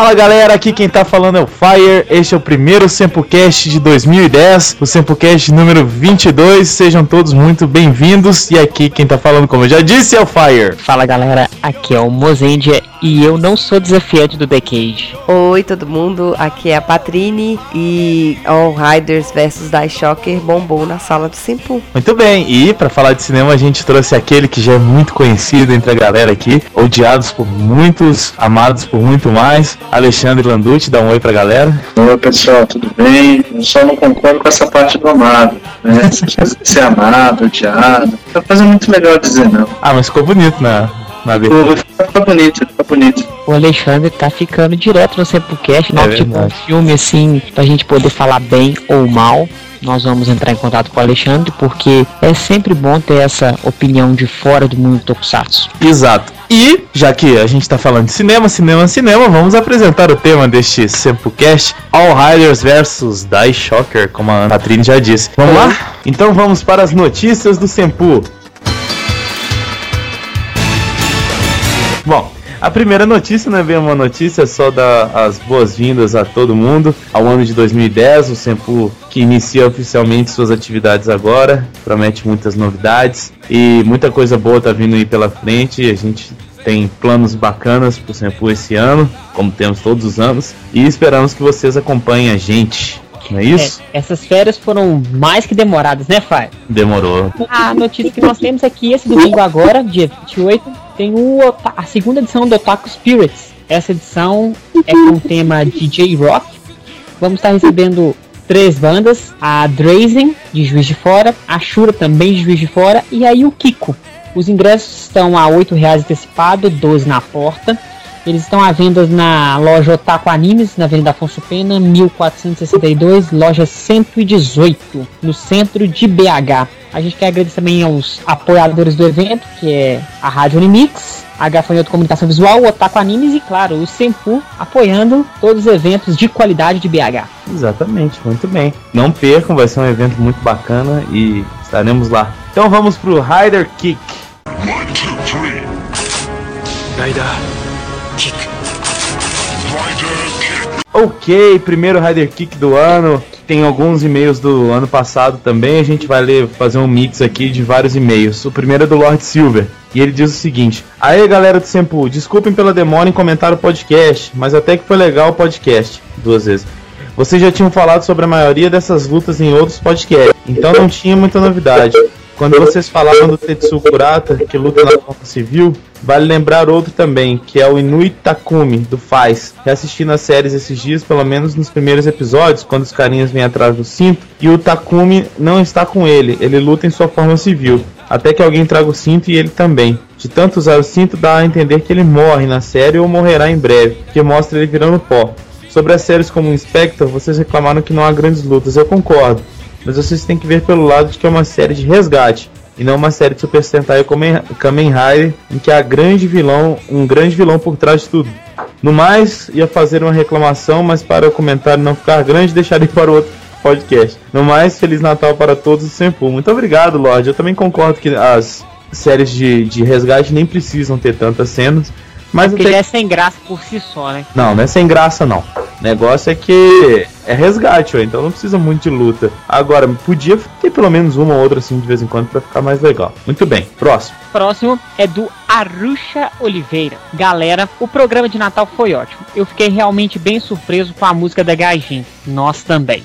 Fala galera, aqui quem tá falando é o Fire. Este é o primeiro Sempocast de 2010, o Sempocast número 22. Sejam todos muito bem-vindos. E aqui quem tá falando, como eu já disse, é o Fire. Fala galera, aqui é o Mozendia e eu não sou desafiante do Decade. Oi todo mundo, aqui é a Patrine e All Riders vs Die Shocker bombou na sala do Simpu. Muito bem, e para falar de cinema a gente trouxe aquele que já é muito conhecido entre a galera aqui, odiados por muitos, amados por muito mais, Alexandre Landucci, dá um oi pra galera. Oi pessoal, tudo bem? Eu só não concordo com essa parte do amado, né? Ser amado, odiado, tá fazendo muito melhor dizer não. Ah, mas ficou bonito, né? Na. Fica bonito, fica bonito. O Alexandre tá ficando direto no Sempocast, né? É tipo um filme assim, pra gente poder falar bem ou mal. Nós vamos entrar em contato com o Alexandre, porque é sempre bom ter essa opinião de fora do mundo Tokusatsu. Exato. E, já que a gente está falando de cinema, cinema, cinema, vamos apresentar o tema deste Sempocast, All Riders vs Die Shocker, como a Patrine já disse. Vamos lá? Então vamos para as notícias do Sempu. Bom, a primeira notícia não é bem uma notícia, é só dar as boas-vindas a todo mundo ao ano de 2010, o Sempu que inicia oficialmente suas atividades agora, promete muitas novidades e muita coisa boa tá vindo aí pela frente. A gente tem planos bacanas pro Sempu esse ano, como temos todos os anos, e esperamos que vocês acompanhem a gente. Não é isso? É, essas férias foram mais que demoradas, né, Fai? Demorou. A notícia que nós temos aqui esse domingo agora, dia 28, tem o, a segunda edição do Otaku Spirits. Essa edição é com o tema DJ Rock. Vamos estar recebendo três bandas: a Drazen, de Juiz de Fora, a Shura, também de Juiz de Fora, e aí o Kiko. Os ingressos estão a R$ reais antecipado, 12 na porta. Eles estão à venda na loja Otaku Animes, na Avenida Afonso Pena, 1462, loja 118, no centro de BH. A gente quer agradecer também aos apoiadores do evento, que é a Rádio Unimix, a Gafanhoto Comunicação Visual, o Otaku Animes e, claro, o Sempu, apoiando todos os eventos de qualidade de BH. Exatamente, muito bem. Não percam, vai ser um evento muito bacana e estaremos lá. Então vamos pro Rider Kick. One, two, three. Rider. Ok, primeiro Rider Kick do ano. Tem alguns e-mails do ano passado também. A gente vai ler, fazer um mix aqui de vários e-mails. O primeiro é do Lord Silver. E ele diz o seguinte: Aê galera do Sempu, desculpem pela demora em comentar o podcast, mas até que foi legal o podcast. Duas vezes. Vocês já tinham falado sobre a maioria dessas lutas em outros podcasts, então não tinha muita novidade. Quando vocês falaram do Tetsu Kurata, que luta na Força Civil, vale lembrar outro também, que é o Inui Takumi, do Faz. Reassistindo as séries esses dias, pelo menos nos primeiros episódios, quando os carinhas vêm atrás do cinto, e o Takumi não está com ele, ele luta em sua forma civil. Até que alguém traga o cinto e ele também. De tanto usar o cinto, dá a entender que ele morre na série ou morrerá em breve, que mostra ele virando pó. Sobre as séries como Inspector, vocês reclamaram que não há grandes lutas, eu concordo mas vocês têm que ver pelo lado de que é uma série de resgate e não uma série de Super Sentai Kamen Rider em que há grande vilão, um grande vilão por trás de tudo. No mais, ia fazer uma reclamação, mas para o comentário não ficar grande, deixarei para o outro podcast. No mais, Feliz Natal para todos e sempre. Muito obrigado, Lorde. Eu também concordo que as séries de, de resgate nem precisam ter tantas cenas. Mas é porque já é sem graça por si só, né? Não, não é sem graça não. O negócio é que é resgate, ó, então não precisa muito de luta. Agora, podia ter pelo menos uma ou outra assim de vez em quando para ficar mais legal. Muito bem, próximo. Próximo é do Arusha Oliveira. Galera, o programa de Natal foi ótimo. Eu fiquei realmente bem surpreso com a música da Gajin. Nós também.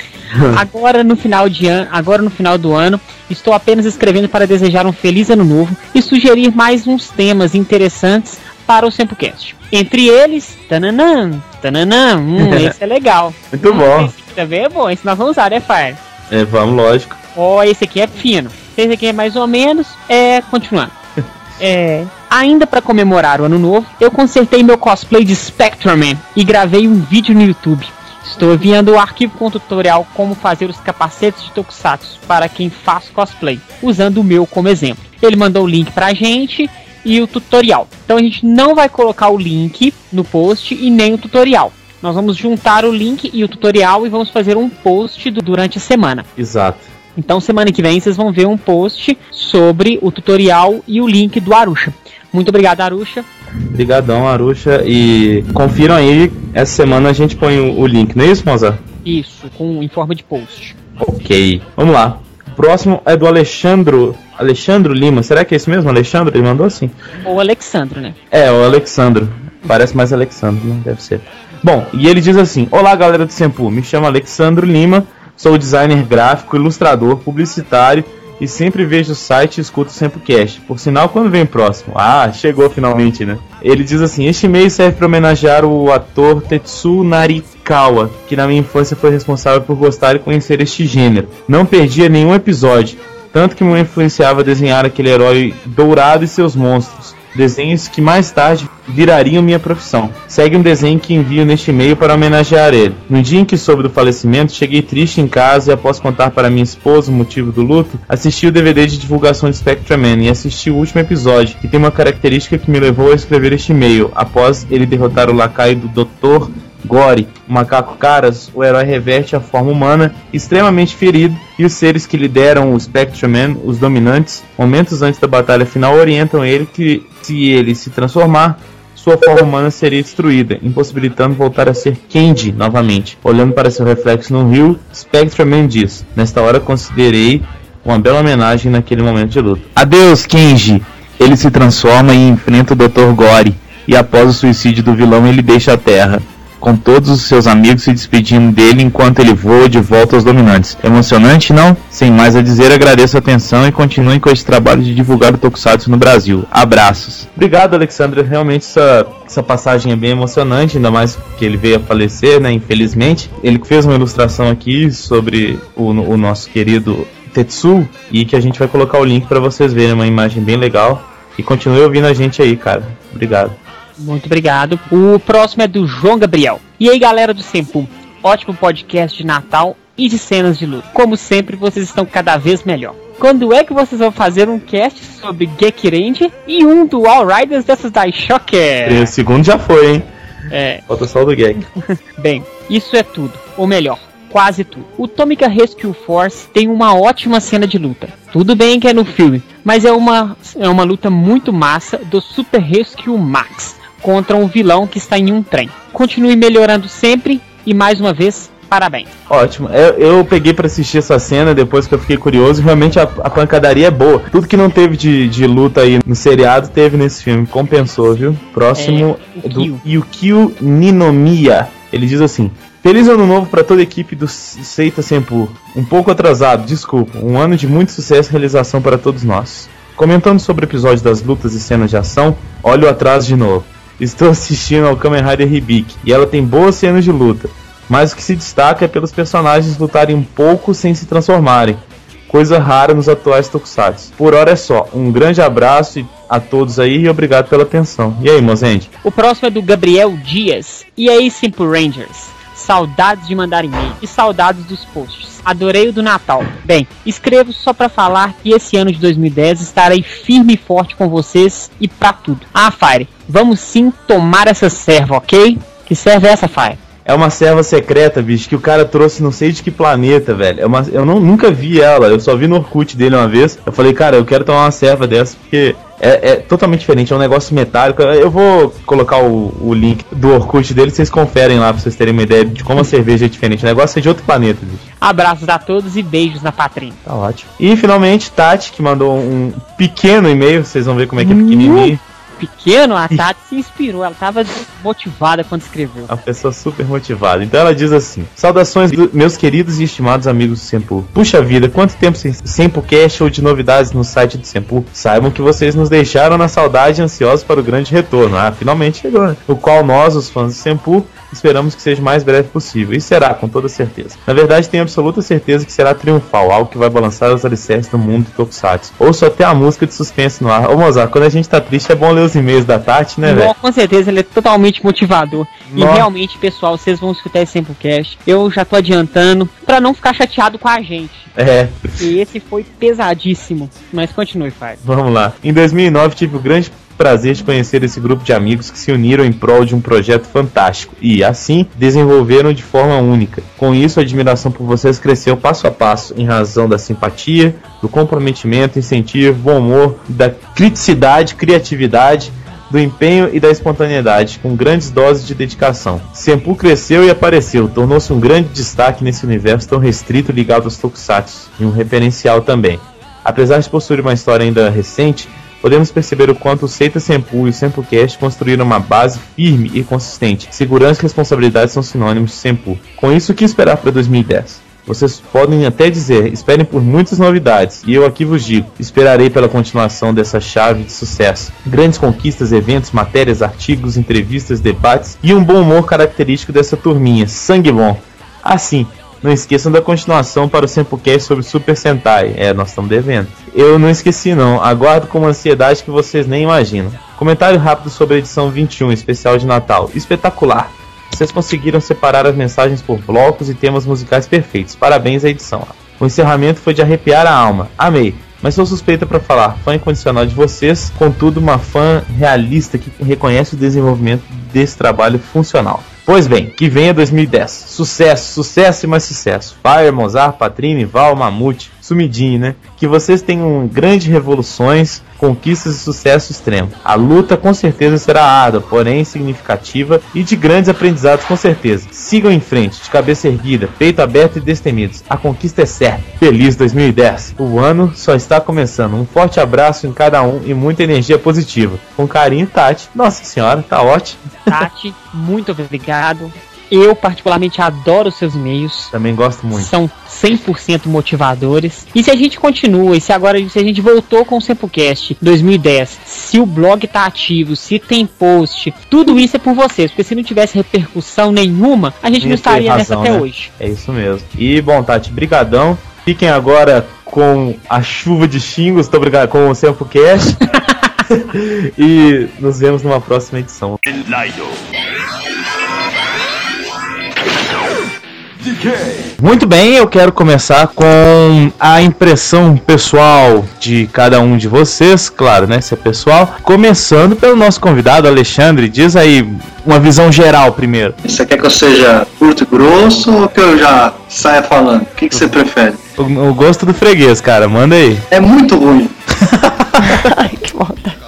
agora no final de ano, agora no final do ano, estou apenas escrevendo para desejar um feliz ano novo e sugerir mais uns temas interessantes para o Sempocast. Entre eles, tananã, tananã, hum, esse é legal. Muito hum, bom. Esse também é bom, esse nós vamos usar, né, Fire? É, vamos, lógico. Ó, oh, esse aqui é fino. Esse aqui é mais ou menos, é, continuando. é, ainda para comemorar o ano novo, eu consertei meu cosplay de Spectreman e gravei um vídeo no YouTube. Estou enviando o arquivo com tutorial como fazer os capacetes de Tokusatsu para quem faz cosplay, usando o meu como exemplo. Ele mandou o link pra gente e o tutorial. Então a gente não vai colocar o link no post e nem o tutorial. Nós vamos juntar o link e o tutorial e vamos fazer um post do, durante a semana. Exato. Então semana que vem vocês vão ver um post sobre o tutorial e o link do Arusha. Muito obrigado, Arusha. Obrigadão, Aruxa. E confiram aí, essa semana a gente põe o, o link, não é isso, Mozart? Isso, com, em forma de post. Ok, vamos lá. O próximo é do Alexandro. Alexandro Lima, será que é isso mesmo? Alexandro? Ele mandou assim? Ou Alexandro, né? É, o Alexandro. Parece mais Alexandro, né? Deve ser. Bom, e ele diz assim: Olá, galera do Sempu. Me chamo Alexandro Lima, sou designer gráfico, ilustrador, publicitário e sempre vejo o site e escuto o Sempocast. Por sinal, quando vem próximo? Ah, chegou finalmente, né? Ele diz assim: Este e-mail serve para homenagear o ator Tetsu Narikawa, que na minha infância foi responsável por gostar e conhecer este gênero. Não perdia nenhum episódio, tanto que me influenciava a desenhar aquele herói dourado e seus monstros desenhos que mais tarde virariam minha profissão. Segue um desenho que envio neste e-mail para homenagear ele. No dia em que soube do falecimento, cheguei triste em casa e após contar para minha esposa o motivo do luto, assisti o DVD de divulgação de Spectraman e assisti o último episódio, que tem uma característica que me levou a escrever este e-mail. Após ele derrotar o lacaio do Dr. Gore, o macaco Caras, o herói reverte a forma humana, extremamente ferido, e os seres que lideram o Spectreman, os dominantes, momentos antes da batalha final, orientam ele que, se ele se transformar, sua forma humana seria destruída, impossibilitando voltar a ser Candy novamente. Olhando para seu reflexo no rio, Spectreman diz: Nesta hora considerei uma bela homenagem naquele momento de luta. Adeus, Kenji! Ele se transforma e enfrenta o Dr. Gore, e após o suicídio do vilão, ele deixa a Terra com todos os seus amigos se despedindo dele enquanto ele voa de volta aos dominantes. Emocionante, não? Sem mais a dizer, agradeço a atenção e continuem com esse trabalho de divulgar o Tokusatsu no Brasil. Abraços. Obrigado, Alexandre. Realmente essa, essa passagem é bem emocionante, ainda mais que ele veio a falecer, né? Infelizmente. Ele fez uma ilustração aqui sobre o, o nosso querido Tetsu e que a gente vai colocar o link para vocês verem, uma imagem bem legal. E continue ouvindo a gente aí, cara. Obrigado. Muito obrigado. O próximo é do João Gabriel. E aí, galera do Sempu? Ótimo podcast de Natal e de cenas de luta. Como sempre, vocês estão cada vez melhor. Quando é que vocês vão fazer um cast sobre Gekirenji e um do All Riders dessas da Shocker? O segundo já foi, hein? É. Falta só o do Gek. Bem, isso é tudo. Ou melhor, quase tudo. O Tomica Rescue Force tem uma ótima cena de luta. Tudo bem que é no filme, mas é uma, é uma luta muito massa do Super Rescue Max contra um vilão que está em um trem. Continue melhorando sempre e mais uma vez, parabéns. Ótimo. Eu, eu peguei para assistir essa cena depois que eu fiquei curioso. Realmente a, a pancadaria é boa. Tudo que não teve de, de luta aí no seriado teve nesse filme. Compensou, viu? Próximo É, é, do Yukio. Yukio Ninomiya. Ele diz assim: Feliz ano novo para toda a equipe do Seita Senpu. Um pouco atrasado, desculpa. Um ano de muito sucesso e realização para todos nós. Comentando sobre o episódio das lutas e cenas de ação, olha o atraso de novo. Estou assistindo ao Kamen Rider Hibiki e ela tem boas cenas de luta, mas o que se destaca é pelos personagens lutarem um pouco sem se transformarem, coisa rara nos atuais tokusatsu. Por hora é só, um grande abraço a todos aí e obrigado pela atenção. E aí, Mozende? O próximo é do Gabriel Dias. E aí, Simple Rangers? Saudades de mandar e-mail e saudades dos posts. Adorei o do Natal. Bem, escrevo só pra falar que esse ano de 2010 estarei firme e forte com vocês e pra tudo. Ah, Fire, vamos sim tomar essa serva, ok? Que serva é essa, Fire? É uma serva secreta, bicho, que o cara trouxe não sei de que planeta, velho. É uma, eu não, nunca vi ela, eu só vi no Orkut dele uma vez. Eu falei, cara, eu quero tomar uma serva dessa, porque é, é totalmente diferente, é um negócio metálico. Eu vou colocar o, o link do Orkut dele, vocês conferem lá pra vocês terem uma ideia de como a cerveja é diferente. O negócio é de outro planeta, bicho. Abraços a todos e beijos na Patrina. Tá ótimo. E finalmente, Tati, que mandou um pequeno e-mail, vocês vão ver como é que é pequenininho. Pequeno, a Tati se inspirou, ela tava motivada quando escreveu. Uma pessoa super motivada. Então ela diz assim: Saudações, meus queridos e estimados amigos do Sempu. Puxa vida, quanto tempo sem Sempocast ou de novidades no site do Sempu? Saibam que vocês nos deixaram na saudade ansiosos para o grande retorno. Ah, finalmente chegou, né? O qual nós, os fãs do Sempu, esperamos que seja o mais breve possível. E será, com toda certeza. Na verdade, tenho absoluta certeza que será triunfal, algo que vai balançar os alicerces do mundo do Tokusatsu. Ou só ter a música de suspense no ar. Ô Mozart, quando a gente tá triste é bom ler os e-mails da Tati, né, velho? Com certeza, ele é totalmente motivador. E Nossa. realmente, pessoal, vocês vão escutar esse Sempocast. Eu já tô adiantando pra não ficar chateado com a gente. É, E esse foi pesadíssimo. Mas continue, Fire. Vamos lá. Em 2009 tive o grande prazer de conhecer esse grupo de amigos que se uniram em prol de um projeto fantástico e, assim, desenvolveram de forma única. Com isso, a admiração por vocês cresceu passo a passo em razão da simpatia, do comprometimento, incentivo, bom humor, da criticidade, criatividade, do empenho e da espontaneidade, com grandes doses de dedicação. Senpu cresceu e apareceu, tornou-se um grande destaque nesse universo tão restrito ligado aos tokusatsu, e um referencial também. Apesar de possuir uma história ainda recente, podemos perceber o quanto o Seita Senpu e o SempuCast construíram uma base firme e consistente. Segurança e responsabilidade são sinônimos de Senpu. Com isso, o que esperar para 2010? Vocês podem até dizer, esperem por muitas novidades, e eu aqui vos digo, esperarei pela continuação dessa chave de sucesso. Grandes conquistas, eventos, matérias, artigos, entrevistas, debates e um bom humor característico dessa turminha. Sangue bom. Assim, não esqueçam da continuação para o Sempocast sobre Super Sentai. É, nós estamos devendo. Eu não esqueci não, aguardo com uma ansiedade que vocês nem imaginam. Comentário rápido sobre a edição 21, especial de Natal. Espetacular! Vocês conseguiram separar as mensagens por blocos e temas musicais perfeitos. Parabéns à edição. O encerramento foi de arrepiar a alma. Amei. Mas sou suspeita para falar, fã incondicional de vocês, contudo uma fã realista que reconhece o desenvolvimento desse trabalho funcional. Pois bem, que venha 2010. Sucesso, sucesso e mais sucesso. Fire, Mozart, Patrine, Val, Mamute, Sumidinho, né? Que vocês tenham grandes revoluções, conquistas e sucesso extremo. A luta com certeza será árdua, porém significativa e de grandes aprendizados com certeza. Sigam em frente, de cabeça erguida, peito aberto e destemidos. A conquista é certa. Feliz 2010. O ano só está começando. Um forte abraço em cada um e muita energia positiva. Com carinho, Tati. Nossa senhora, tá ótimo. Tati, muito obrigado. Eu, particularmente, adoro seus e-mails. Também gosto muito. São 100% motivadores. E se a gente continua, e se agora se a gente voltou com o Sempocast 2010, se o blog tá ativo, se tem post, tudo isso é por vocês. Porque se não tivesse repercussão nenhuma, a gente não estaria razão, nessa até né? hoje. É isso mesmo. E, bom, Tati, brigadão. Fiquem agora com a chuva de xingos, tô obrigado com o Sempocast. e nos vemos numa próxima edição. Muito bem, eu quero começar com a impressão pessoal de cada um de vocês, claro, né? Se é pessoal. Começando pelo nosso convidado, Alexandre, diz aí uma visão geral primeiro. Você quer que eu seja curto e grosso ou que eu já saia falando? O que, que você prefere? O, o gosto do freguês, cara, manda aí. É muito ruim. Ai, que maldade.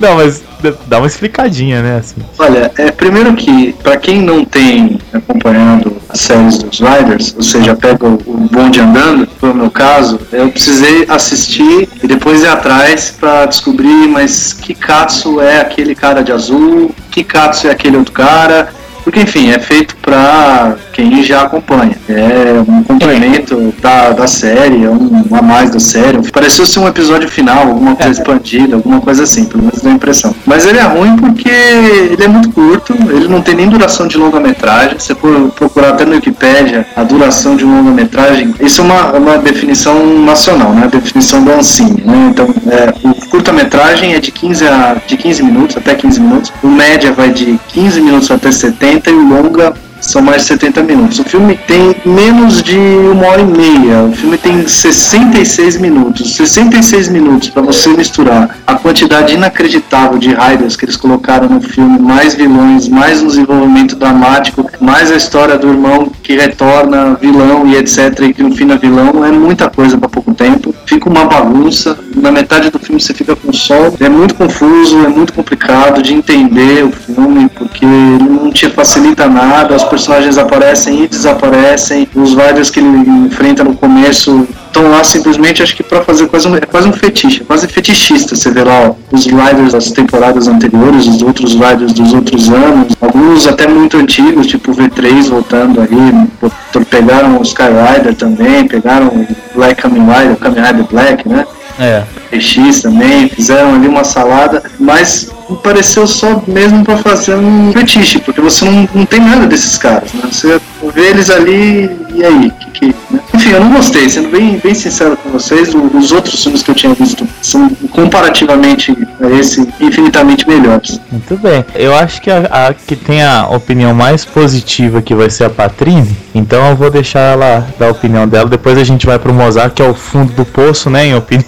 Não, mas dá uma explicadinha, né? Assim. Olha, é, primeiro que, para quem não tem acompanhado séries dos Riders, ou seja, pega o, o bonde andando, foi o meu caso, eu precisei assistir e depois ir atrás para descobrir, mas que Katsu é aquele cara de azul, que Katsu é aquele outro cara, porque, enfim, é feito para quem já acompanha. É um complemento da, da série, é um a mais da série. Pareceu ser um episódio final, alguma coisa é. expandida, alguma coisa assim, pelo menos dá a impressão. Mas ele é ruim porque ele é muito curto, ele não tem nem duração de longa-metragem. Você for procurar até no Wikipedia a duração de longa-metragem, isso é uma, uma definição nacional, né? A definição do Ancine, né? Então, é, o curta-metragem é de 15, a, de 15 minutos, até 15 minutos. O média vai de 15 minutos até 70 e o longa são mais de 70 minutos. O filme tem menos de uma hora e meia. O filme tem 66 minutos. 66 minutos para você misturar a quantidade inacreditável de raiders que eles colocaram no filme, mais vilões, mais um desenvolvimento dramático, mais a história do irmão que retorna vilão e etc. e triunfina vilão. É muita coisa para pouco tempo. Fica uma bagunça. Na metade do filme você fica com sol. É muito confuso, é muito complicado de entender o filme, porque ele não te facilita nada. As personagens aparecem e desaparecem, os Riders que ele enfrenta no começo estão lá simplesmente, acho que para fazer quase um, é quase um fetiche, é quase fetichista. Você vê lá ó, os Riders das temporadas anteriores, os outros Riders dos outros anos, alguns até muito antigos, tipo o V3 voltando aí, pegaram o Sky Rider também, pegaram o Black Kamen Rider, o Kamen Rider Black, né? É. PX também, fizeram ali uma salada, mas pareceu só mesmo para fazer um fetiche, porque você não, não tem nada desses caras, né? Você vê eles ali e aí, que, que, né? Enfim, eu não gostei, sendo bem, bem sincero com vocês, os outros filmes que eu tinha visto são comparativamente esse infinitamente melhores. Muito bem. Eu acho que a, a que tem a opinião mais positiva que vai ser a Patrine, então eu vou deixar ela dar a opinião dela, depois a gente vai pro Mozart, que é o fundo do poço, né, em opinião.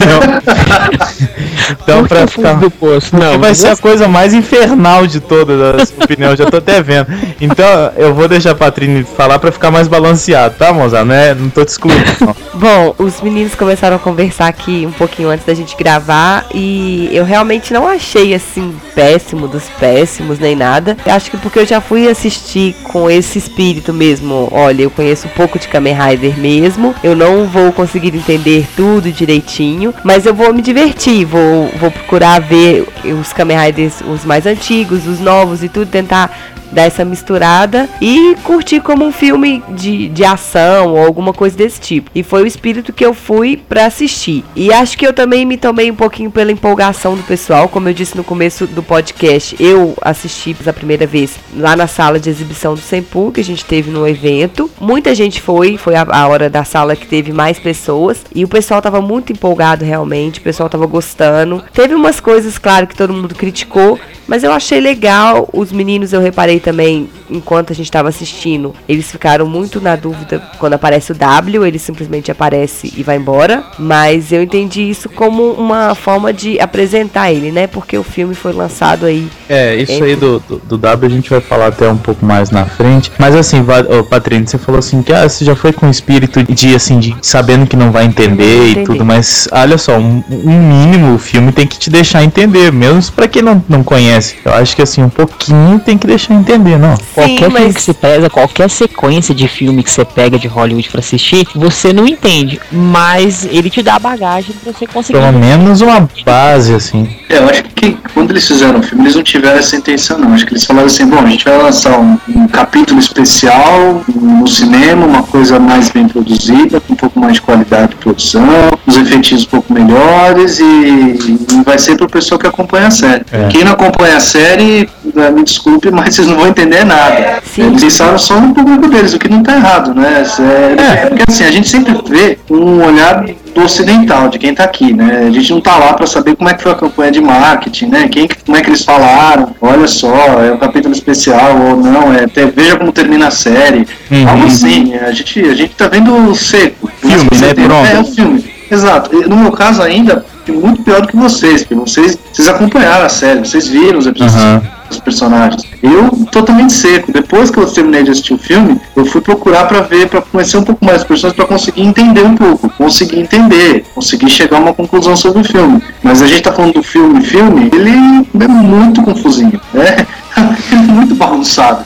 então, para ficar do poço, não, vai ser a coisa mais infernal de todas as opiniões, já tô até vendo. Então, eu vou deixar a Patrine falar para ficar mais balanceado, tá, Mozart? Não, é, não tô tô te excluindo. Bom, os meninos começaram a conversar aqui um pouquinho antes da gente gravar e eu realmente não achei assim péssimo dos péssimos nem nada. Acho que porque eu já fui assistir com esse espírito mesmo. Olha, eu conheço um pouco de Kamen Rider mesmo. Eu não vou conseguir entender tudo direitinho, mas eu vou me divertir. Vou, vou procurar ver os Kamen Riders, os mais antigos, os novos e tudo, tentar dar essa misturada e curtir como um filme de, de ação ou alguma coisa desse tipo. E foi o espírito que eu fui para assistir. E acho que eu também me tomei um pouquinho pela empolgação do pessoal, como eu disse no começo do podcast. Eu assisti pela primeira vez lá na sala de exibição do Sempu, que a gente teve no evento. Muita gente foi, foi a, a hora da sala que teve mais pessoas e o pessoal tava muito empolgado realmente, o pessoal tava gostando. Teve umas coisas, claro, que todo mundo criticou, mas eu achei legal. Os meninos eu reparei também, enquanto a gente estava assistindo, eles ficaram muito na dúvida quando aparece o W, ele simplesmente aparece e vai embora. Mas eu entendi isso como uma forma de apresentar ele, né? Porque o filme foi lançado aí. É, isso entre... aí do, do, do, W a gente vai falar até um pouco mais na frente. Mas assim, oh, Patrícia, você falou assim que ah, você já foi com espírito de assim, de sabendo que não vai entender não e tudo, mas olha só, um, um, mínimo o filme tem que te deixar entender, mesmo para quem não, não conhece. Eu acho que assim, um pouquinho tem que deixar entender entender, não. Sim, qualquer mas... filme que você pega, qualquer sequência de filme que você pega de Hollywood para assistir, você não entende, mas ele te dá a bagagem pra você conseguir. Pelo menos uma base, assim. É, eu acho que quando eles fizeram o filme, eles não tiveram essa intenção, não. Acho que eles falaram assim: bom, a gente vai lançar um, um capítulo especial no cinema, uma coisa mais bem produzida, com um pouco mais de qualidade de produção, os efeitos um pouco melhores e, e vai ser pro pessoal que acompanha a série. É. Quem não acompanha a série, me desculpe, mas vocês não vão entender nada. Sim. Eles pensaram só no público deles, o que não está errado, né? É, é, porque assim, a gente sempre vê um olhar do ocidental, de quem está aqui, né? A gente não está lá para saber como é que foi a campanha de marketing, né? Quem, como é que eles falaram, olha só, é um capítulo especial ou não, é, até, veja como termina a série, uhum. algo assim, a gente, a gente tá vendo seco. Filme, né? Pronto. É, é um filme. Exato. No meu caso ainda, muito pior do que vocês, porque vocês, vocês acompanharam a série, vocês viram os episódios. Uhum os personagens. Eu totalmente seco. Depois que eu terminei de assistir o filme, eu fui procurar para ver, para conhecer um pouco mais os personagens, para conseguir entender um pouco, conseguir entender, conseguir chegar a uma conclusão sobre o filme. Mas a gente tá falando do filme, filme, ele é muito confusinho, né? muito bagunçado.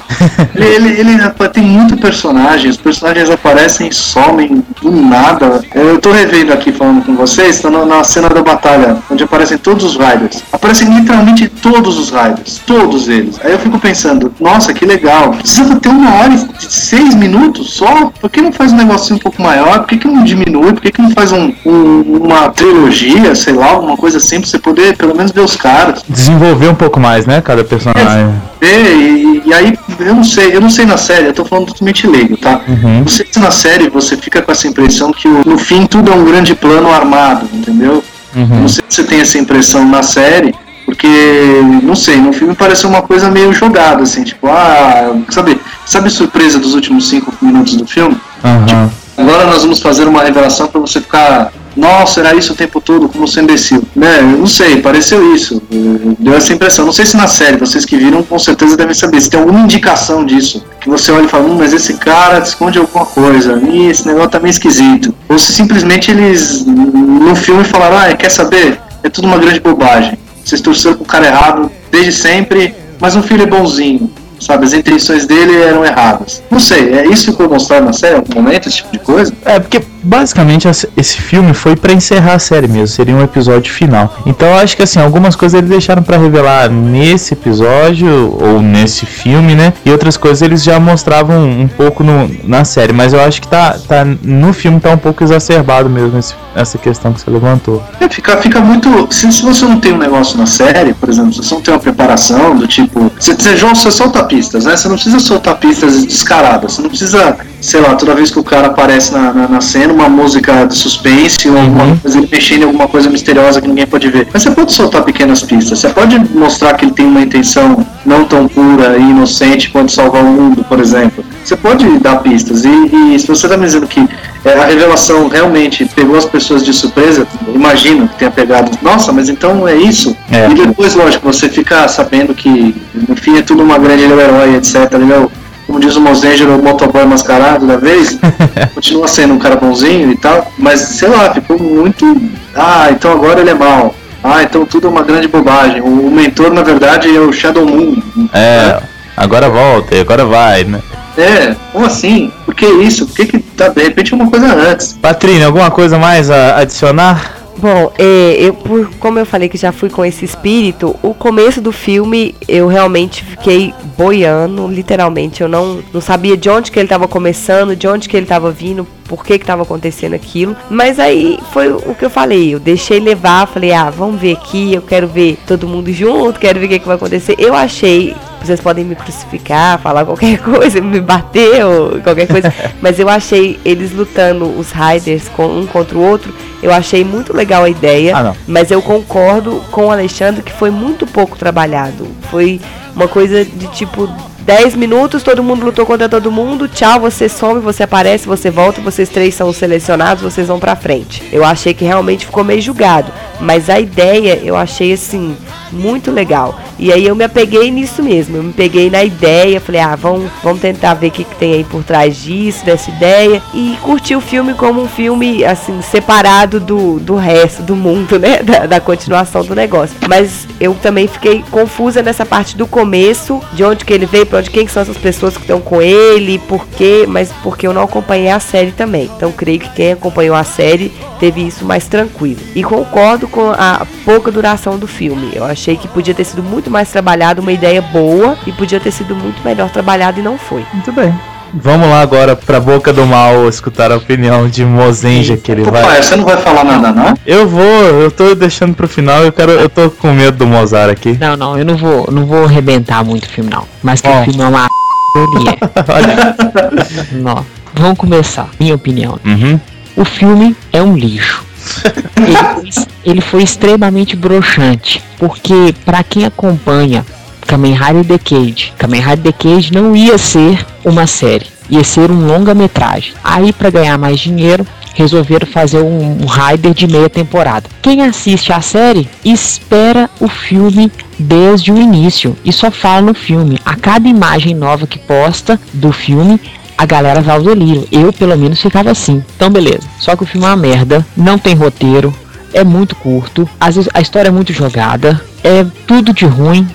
Ele, ele, ele, tem muito personagem, os personagens aparecem e somem do nada. Eu tô revendo aqui falando com vocês, tá na, na cena da batalha, onde aparecem todos os Riders. Aparecem literalmente todos os Riders, todos eles. Aí eu fico pensando, nossa, que legal. Precisa ter uma hora de seis minutos só? Por que não faz um negocinho um pouco maior? Por que, que não diminui? Por que, que não faz um, um, uma trilogia, sei lá, alguma coisa assim, pra você poder pelo menos ver os caras? Desenvolver um pouco mais, né, cada personagem. É, e, e, aí, eu não sei, eu não sei na série, eu tô falando totalmente leigo, tá? Uhum. Não sei se na série você fica com essa impressão que no fim tudo é um grande plano armado, entendeu? Uhum. Não sei se você tem essa impressão na série, porque, não sei, no filme pareceu uma coisa meio jogada, assim, tipo, ah, sabe, sabe a surpresa dos últimos cinco minutos do filme? Uhum. Tipo, agora nós vamos fazer uma revelação para você ficar nossa, era isso o tempo todo, como sou imbecil. Né? Eu não sei, pareceu isso. Deu essa impressão. Não sei se na série, vocês que viram, com certeza devem saber. Se tem alguma indicação disso, que você olha e fala, hum, mas esse cara esconde alguma coisa, e esse negócio tá meio esquisito. Ou se simplesmente eles, no filme, falaram, ah, quer saber? É tudo uma grande bobagem. Vocês torceram pro cara errado desde sempre, mas um filho é bonzinho sabe? As intenções dele eram erradas. Não sei, é isso que ficou mostrado na série algum momento, esse tipo de coisa? É, porque basicamente esse filme foi para encerrar a série mesmo, seria um episódio final. Então eu acho que assim, algumas coisas eles deixaram para revelar nesse episódio ou nesse filme, né? E outras coisas eles já mostravam um pouco no, na série, mas eu acho que tá, tá no filme tá um pouco exacerbado mesmo esse, essa questão que você levantou. É, fica, fica muito. Se, se você não tem um negócio na série, por exemplo, se você não tem uma preparação do tipo. Você, você, você solta pistas, né? Você não precisa soltar pistas descaradas, você não precisa sei lá, toda vez que o cara aparece na, na, na cena, uma música de suspense ou uhum. coisa, ele mexendo em alguma coisa misteriosa que ninguém pode ver. Mas você pode soltar pequenas pistas, você pode mostrar que ele tem uma intenção não tão pura e inocente quanto salvar o mundo, por exemplo. Você pode dar pistas. E, e se você está me dizendo que é, a revelação realmente pegou as pessoas de surpresa, imagino que tenha pegado, nossa, mas então é isso. É. E depois, lógico, você fica sabendo que no fim é tudo uma grande herói, etc. Meu, como diz o Mozenger, o motoboy mascarado da vez, continua sendo um cara bonzinho e tal, mas sei lá, ficou muito. Ah, então agora ele é mal. Ah, então tudo é uma grande bobagem. O, mentor, na verdade, é o Shadow Moon. É, né? agora volta, agora vai, né? É, como assim? Por que isso? Por que, que tá, de repente, uma coisa antes? Patrine, alguma coisa mais a adicionar? Bom, é, eu, por, como eu falei que já fui com esse espírito, o começo do filme eu realmente fiquei boiando, literalmente. Eu não, não sabia de onde que ele estava começando, de onde que ele estava vindo, por que que estava acontecendo aquilo. Mas aí foi o que eu falei, eu deixei levar, falei, ah, vamos ver aqui, eu quero ver todo mundo junto, quero ver o que, que vai acontecer. Eu achei vocês podem me crucificar, falar qualquer coisa, me bater ou qualquer coisa, mas eu achei eles lutando os Riders com um contra o outro, eu achei muito legal a ideia, Ah, mas eu concordo com o Alexandre que foi muito pouco trabalhado. Foi uma coisa de tipo 10 minutos, todo mundo lutou contra todo mundo, tchau, você some, você aparece, você volta, vocês três são selecionados, vocês vão pra frente. Eu achei que realmente ficou meio julgado, mas a ideia eu achei assim muito legal. E aí eu me apeguei nisso mesmo, eu me peguei na ideia, falei, ah, vamos, vamos tentar ver o que, que tem aí por trás disso, dessa ideia, e curti o filme como um filme, assim, separado do, do resto do mundo, né, da, da continuação do negócio. Mas eu também fiquei confusa nessa parte do começo, de onde que ele veio, pra onde, quem que são essas pessoas que estão com ele, por quê, mas porque eu não acompanhei a série também. Então creio que quem acompanhou a série teve isso mais tranquilo. E concordo com a pouca duração do filme. Eu achei que podia ter sido muito mais trabalhado, uma ideia boa, e podia ter sido muito melhor trabalhado e não foi. Muito bem. Vamos lá agora pra Boca do Mal escutar a opinião de Mozenja que ele vai. Papai, você não vai falar nada, não? Eu vou, eu tô deixando pro final, eu quero, eu tô com medo do Mozart aqui. Não, não, eu não vou, não vou arrebentar muito o filme, não. Mas que o filme é uma. Olha. Não. Vamos começar, minha opinião. Uhum. O filme é um lixo. Ele foi, ele foi extremamente broxante, porque para quem acompanha Kamen Rider Decade, Kamen Rider Decade não ia ser uma série, ia ser um longa-metragem. Aí para ganhar mais dinheiro, resolveram fazer um, um Rider de meia temporada. Quem assiste a série espera o filme desde o início e só fala no filme. A cada imagem nova que posta do filme, a galera vai ao delírio. Eu, pelo menos, ficava assim. Então, beleza. Só que o filme é uma merda, não tem roteiro, é muito curto, às vezes a história é muito jogada, é tudo de ruim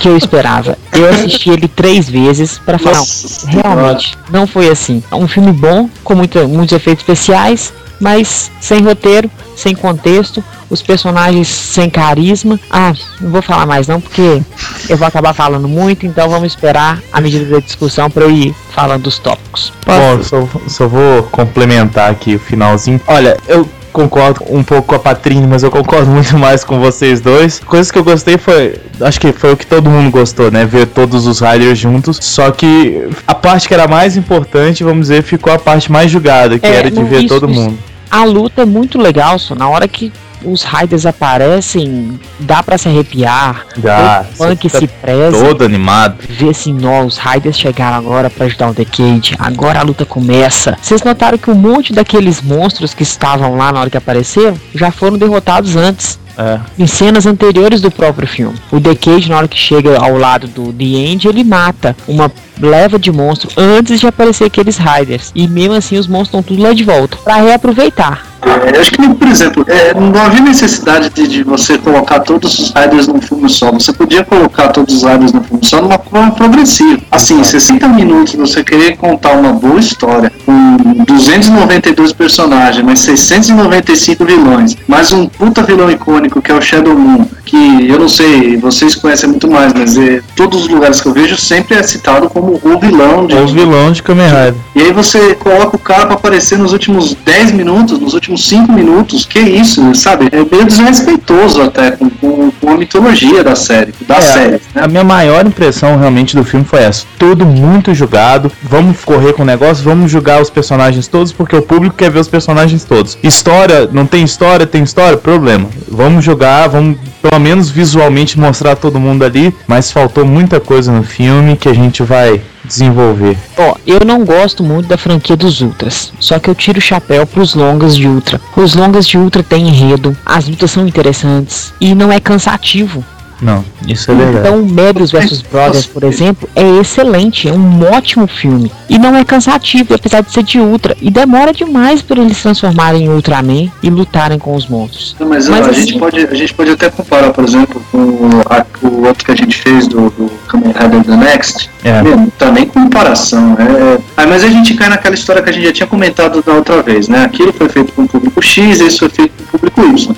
que eu esperava. Eu assisti ele três vezes para falar, Nossa realmente, não foi assim. É um filme bom, com muita- muitos efeitos especiais, mas sem roteiro, sem contexto, os personagens sem carisma. Ah, não vou falar mais não, porque eu vou acabar falando muito, então vamos esperar a medida da discussão para eu ir falando dos tópicos. Bom, só, só vou complementar aqui o finalzinho. Olha, eu concordo um pouco com a Patrine, mas eu concordo muito mais com vocês dois. Coisas que eu gostei foi. Acho que foi o que todo mundo gostou, né? Ver todos os Riders juntos. Só que a parte que era mais importante, vamos dizer, ficou a parte mais julgada, que É, era de ver isso- todo isso- mundo. A luta é muito legal, só na hora que os Riders aparecem, dá pra se arrepiar. Dá, o funk você se preza. Todo animado. Ver assim, ó, os Riders chegaram agora pra ajudar o Decade, agora a luta começa. Vocês notaram que um monte daqueles monstros que estavam lá na hora que apareceram já foram derrotados antes. É. Em cenas anteriores do próprio filme. O Decade, na hora que chega ao lado do The End, ele mata uma leva de monstro antes de aparecer aqueles Riders. E mesmo assim os monstros estão tudo lá de volta. Pra reaproveitar. É, eu acho que, por exemplo, é, não havia necessidade de, de você colocar todos os Riders num filme só. Você podia colocar todos os Riders num filme só numa forma progressiva. Assim, 60 minutos você querer contar uma boa história com 292 personagens, mas 695 vilões, mais um puta vilão icônico que é o Shadow Moon, que eu não sei, vocês conhecem muito mais, mas é, todos os lugares que eu vejo sempre é citado como o vilão de, O vilão de Kamen Rider. e aí você coloca o cara pra aparecer nos últimos 10 minutos, nos últimos 5 minutos, que isso, sabe? É meio desrespeitoso até com, com, com a mitologia da série, da É, série, né? A minha maior impressão realmente do filme foi essa. Tudo muito julgado. Vamos correr com o negócio, vamos julgar os personagens todos, porque o público quer ver os personagens todos. História, não tem história, tem história, problema. Vamos jogar, vamos pelo menos visualmente mostrar todo mundo ali, mas faltou muita coisa no filme que a gente vai desenvolver. Ó, eu não gosto muito da franquia dos Ultras, só que eu tiro o chapéu pros longas de Ultra. Os longas de Ultra têm enredo, as lutas são interessantes e não é cansativo. Não, isso é verdade. Então, Mebius vs Brothers, por exemplo, é excelente, é um ótimo filme. E não é cansativo, apesar de ser de Ultra. E demora demais para eles se transformarem em Ultraman e lutarem com os monstros. Não, mas, Mas ó, a, assim- gente pode, a gente pode até comparar, por exemplo, com o, a- o outro que a gente fez do, do Kamen Rider The Next. É. Meu, tá nem comparação. É... Ah, mas a gente cai naquela história que a gente já tinha comentado da outra vez, né? Aquilo foi feito com o público X, esse foi feito com o público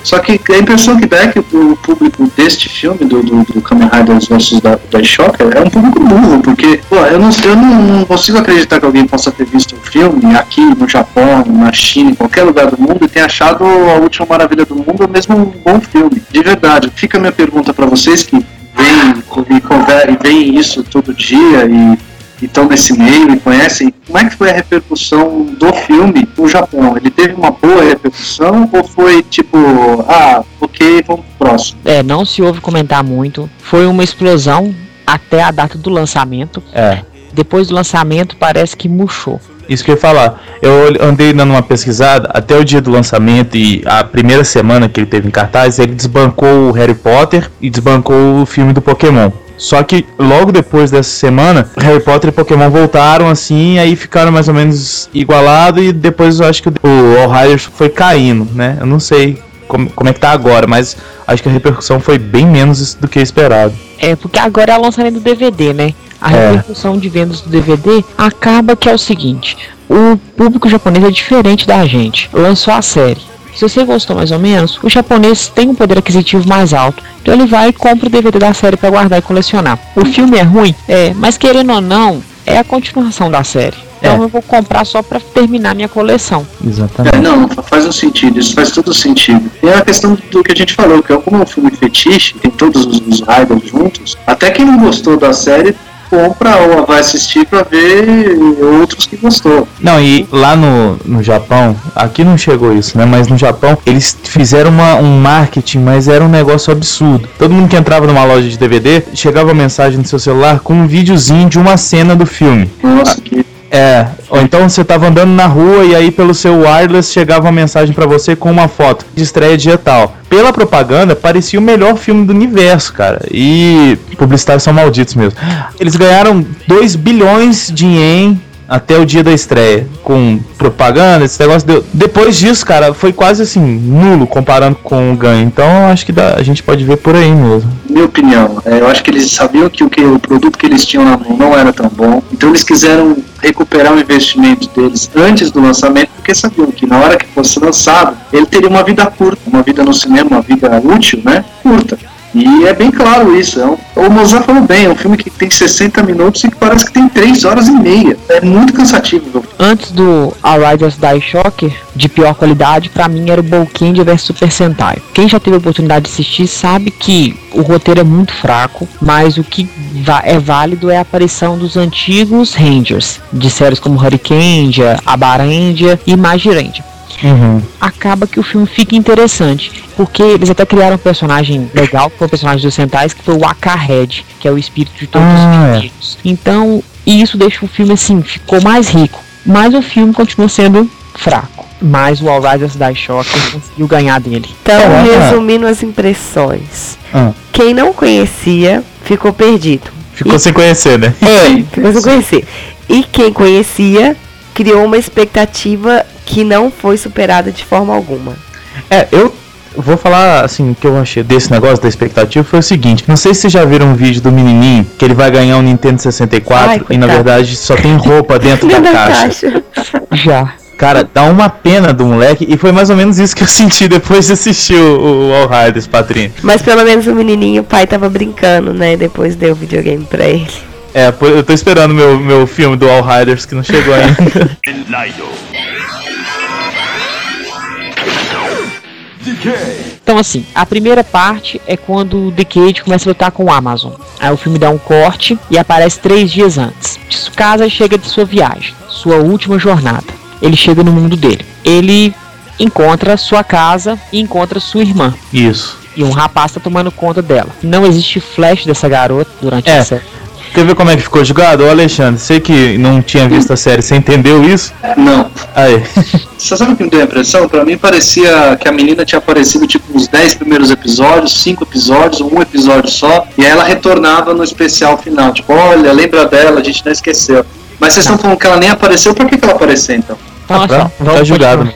Só que a impressão que dá é que o público deste filme, do, do, do Kamen Riders vs da, Shocker, é um público burro, porque, pô, eu não, eu não, não consigo acreditar que alguém possa ter visto o filme aqui no Japão, na China, em qualquer lugar do mundo e tenha achado a última maravilha do mundo ou mesmo um bom filme. De verdade. Fica a minha pergunta pra vocês que veem e, veem isso todo dia e estão nesse meio e conhecem, como é que foi a repercussão do filme no Japão? Ele teve uma boa repercussão ou foi tipo, ah, ok, vamos pro próximo? É, não se ouve comentar muito. Foi uma explosão até a data do lançamento. É. Depois do lançamento, parece que murchou. Isso que eu ia falar. Eu andei dando uma pesquisada até o dia do lançamento e a primeira semana que ele teve em cartaz, ele desbancou o Harry Potter e desbancou o filme do Pokémon. Só que logo depois dessa semana, Harry Potter e Pokémon voltaram assim, aí ficaram mais ou menos igualados e depois eu acho que o All Riders foi caindo, né? Eu não sei como, como é que tá agora, mas acho que a repercussão foi bem menos do que esperado. É, porque agora é o lançamento do DVD, né? A É. repercussão de vendas do DVD acaba que é o seguinte: o público japonês é diferente da gente. Lançou a série. Se você gostou mais ou menos, o japonês tem um poder aquisitivo mais alto. Então ele vai e compra o DVD da série para guardar e colecionar. O filme é ruim? É, mas querendo ou não, é a continuação da série. Então É. eu vou comprar só para terminar minha coleção. Exatamente. É, não, fa- faz um sentido, isso faz todo sentido. E é a questão do que a gente falou, que é como é um filme fetiche, tem todos os, os Riders juntos, até quem não gostou da série compra ou vai assistir pra ver outros que gostou. Não, e lá no, no Japão, aqui não chegou isso, né? Mas no Japão, eles fizeram uma, um marketing, mas era um negócio absurdo. Todo mundo que entrava numa loja de DVD, chegava mensagem no seu celular com um videozinho de uma cena do filme. Nossa, que É, ou então você tava andando na rua e aí pelo seu wireless chegava uma mensagem pra você com uma foto de estreia dia tal. Pela propaganda, parecia o melhor filme do universo, cara. E publicitários são malditos mesmo. Eles ganharam 2 bilhões de ien até o dia da estreia com propaganda, esse negócio deu. Depois disso, cara, foi quase assim nulo comparando com o ganho. Então, acho que dá- a gente pode ver por aí mesmo. minha opinião, é, eu acho que eles sabiam que o, que o produto que eles tinham na mão não era tão bom, então eles quiseram recuperar o investimento deles antes do lançamento, porque sabiam que na hora que fosse lançado, ele teria uma vida curta, uma vida no cinema, uma vida útil, né? Curta. E é bem claro isso. É um, o Mozart falou bem, é um filme que tem 60 minutos e que parece que tem 3 horas e meia. É muito cansativo. Antes do All Riders Die Shocker, de pior qualidade, pra mim era o Bolkendia vs Super Sentai. Quem já teve a oportunidade de assistir sabe que o roteiro é muito fraco, mas o que é válido é a aparição dos antigos Rangers, de séries como Hurricandia, Abarendia e Magirendia. Uhum. Acaba que o filme fica interessante, porque eles até criaram um personagem legal, que foi o personagem dos Sentais, que foi o Akahead, que é o espírito de todos Ah, os espíritos. Então, isso deixa o filme assim, ficou mais rico. Mas o filme continua sendo fraco. Mas o All Riders Die Shocker conseguiu ganhar dele. Então, resumindo as impressões. Ah. Quem não conhecia ficou perdido. Ficou E- sem conhecer, né? É, ficou sem conhecer. E quem conhecia criou uma expectativa que não foi superada de forma alguma. É, eu vou falar assim, o que eu achei desse negócio da expectativa foi o seguinte, não sei se vocês já viram um vídeo do menininho que ele vai ganhar um Nintendo 64 Ai, e na verdade só tem roupa dentro da Dentro da caixa. Já. Cara, dá uma pena do moleque e foi mais ou menos isso que eu senti depois de assistir o, o All Riders, Patrinho. Mas pelo menos o menininho, o pai tava brincando, né? Depois deu o videogame pra ele. É, eu tô esperando meu meu filme do All Riders que não chegou ainda. Então, assim, a primeira parte é quando o Decade começa a lutar com o Amazon. Aí o filme dá um corte e aparece três dias antes. Tsukasa chega de sua viagem, sua última jornada. Ele chega no mundo dele. Ele encontra sua casa e encontra sua irmã. Isso. E um rapaz tá tomando conta dela. Não existe flash dessa garota durante É. a série. Quer ver como é que ficou jogado? Ô Alexandre, você que não tinha visto a série, você entendeu isso? Não. Aí. Você sabe o que me deu a impressão? Pra mim parecia que a menina tinha aparecido tipo nos 10 primeiros episódios, 5 episódios, um episódio só, e aí ela retornava no especial final. Tipo, olha, lembra dela, a gente não esqueceu. Mas vocês estão falando que ela nem apareceu, por que, que ela apareceu então? Pra, só, tá vamos julgado.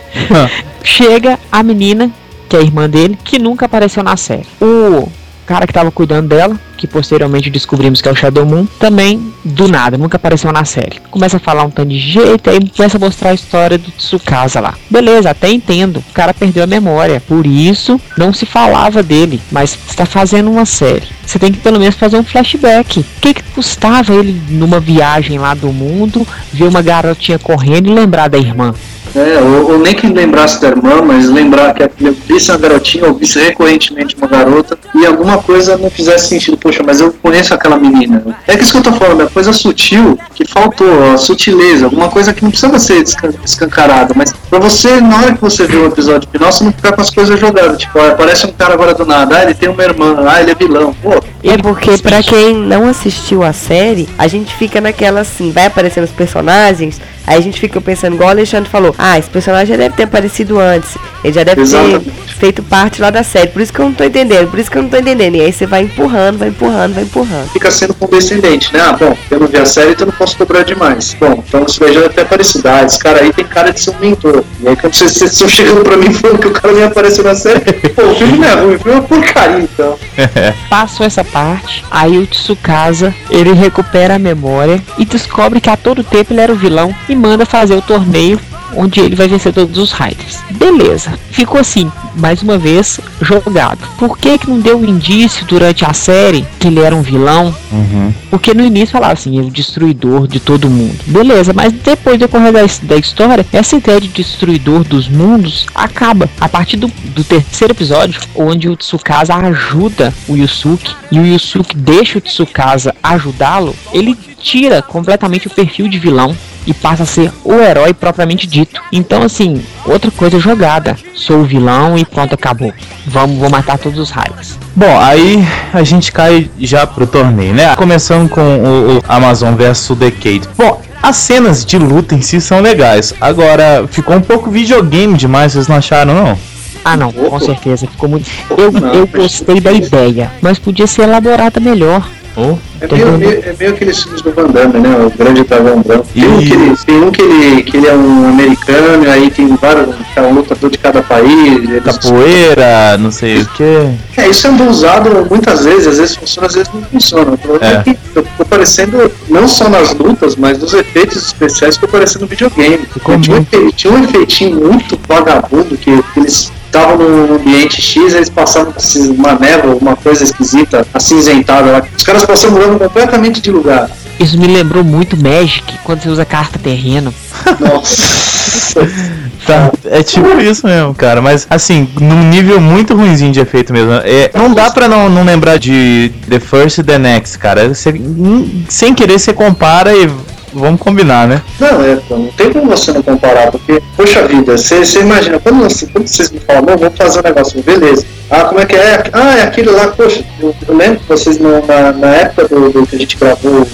Chega a menina, que é a irmã dele, que nunca apareceu na série. O cara que tava cuidando dela, que posteriormente descobrimos que é o Shadow Moon, também do nada, nunca apareceu na série. Começa a falar um tanto de jeito, aí começa a mostrar a história do Tsukasa lá. Beleza, até entendo. O cara perdeu a memória, por isso não se falava dele, mas está fazendo uma série. Você tem que pelo menos fazer um flashback. O que, que custava ele numa viagem lá do mundo, ver uma garotinha correndo e lembrar da irmã? É, ou, ou nem que lembrasse da irmã, mas lembrar que eu visse uma garotinha, ou visse recorrentemente uma garota, e alguma coisa não fizesse sentido. Poxa, mas eu conheço aquela menina. É que isso que eu tô falando, é coisa sutil que faltou, a sutileza, alguma coisa que não precisa ser descan- escancarada, mas pra você, na hora que você vê o episódio final, você não ficar com as coisas jogadas. Tipo, aparece um cara agora do nada, ah, ele tem uma irmã, ah, ele é vilão. Pô, É porque pra quem não assistiu a série, a gente fica naquela assim, vai aparecendo os personagens, aí a gente fica pensando, igual o Alexandre falou, ah, esse personagem já deve ter aparecido antes, ele já deve Exatamente. ter feito parte lá da série, por isso que eu não tô entendendo, por isso que eu não tô entendendo. E aí você vai empurrando, vai empurrando, vai empurrando. fica sendo condescendente, né? Ah, bom, eu não vi a série, então eu não posso cobrar demais. Bom, então isso daí já deve ter aparecido. Ah, esse cara aí tem cara de ser um mentor. E aí quando vocês vocês estão chegando pra mim falando que o cara nem apareceu na série, pô, o filme não é ruim, o filme é uma porcaria, então. Passou essa parte, aí o Tsukasa ele recupera a memória e descobre que a todo tempo ele era o vilão e manda fazer o torneio onde ele vai vencer todos os Riders. Beleza, ficou assim, mais uma vez jogado. Por que que não deu indício durante a série que ele era um vilão? Uhum. Porque no início falava assim, ele é o destruidor de todo mundo. Beleza, mas depois do decorrer da, da história, essa ideia de destruidor dos mundos acaba. A partir do, do terceiro episódio, onde o Tsukasa ajuda o Yusuke e o Yusuke deixa o Tsukasa ajudá-lo, ele tira completamente o perfil de vilão e passa a ser o herói propriamente dito. Então, assim, outra coisa jogada. Sou o vilão e pronto, acabou. Vamos, vou matar todos os raios. Bom, aí a gente cai já pro torneio, né? Começando com o, o Amazon versus Decade. Bom, as cenas de luta em si são legais. Agora, ficou um pouco videogame demais, vocês não acharam, não? Ah não, com certeza, ficou muito. Eu, Não, eu gostei da ideia, mas podia ser elaborada melhor. Oh, É meio, meio- é meio aqueles filmes do Van Damme, né? O grande dragão branco. Tem um, que ele, tem um que, ele, que ele é um americano, e aí tem vários, é um lutador de cada país. capoeira, não sei o que. É, isso é usado muitas vezes, às vezes funciona, às vezes não funciona. O problema É. é, que ficou parecendo, não só nas lutas, mas nos efeitos especiais, ficou parecendo videogame. Tinha, um tinha um efeitinho muito vagabundo que eles estavam num ambiente X, eles passavam por uma névoa, uma coisa esquisita, acinzentada lá. Os caras passavam mudando completamente de lugar. Isso me lembrou muito Magic, quando você usa carta terreno. Nossa. Tá, é tipo isso mesmo, cara. Mas assim, num nível muito ruimzinho de efeito mesmo. É, não dá pra não, não lembrar de The First e The Next, cara. Você, hum, sem querer você compara e vamos combinar, né? Não, é, não tem como você não comparar, porque, poxa vida, você você imagina, quando, quando vocês me falam, não, vamos fazer um negócio, beleza. Ah, como é que é? Ah, é aquele lá, poxa, eu, eu lembro que vocês no- na, na época do, do que a gente gravou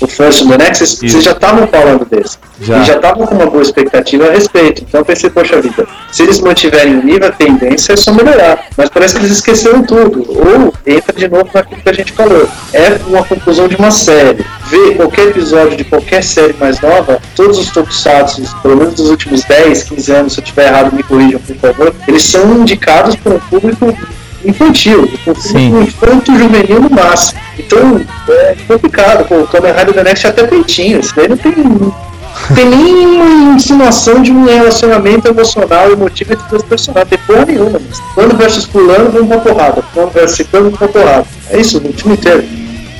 o First and the Next, vocês, vocês já estavam falando desse. Já. E já estavam com uma boa expectativa a respeito. Então eu pensei, poxa vida, se eles mantiverem o nível, a tendência é só melhorar. Mas parece que eles esqueceram tudo. Ou entra de novo naquilo que a gente falou. É uma conclusão de uma série. Ver qualquer episódio de qualquer série mais nova, todos os tokusatsu, pelo menos dos últimos 10, 15 anos, se eu estiver errado, me corrijam, por favor, eles são indicados por um público infantil, um público infanto juvenil no máximo. Então é complicado, pô, o Kamen Rider The Next é até peitinho, isso daí não tem tem nenhuma insinuação de um relacionamento emocional e emotivo entre dois personagens. Tem porra nenhuma. Fulano versus fulano, vamos pra porrada. Fulano versus ciclano, vamos pra porrada. É isso, no time inteiro.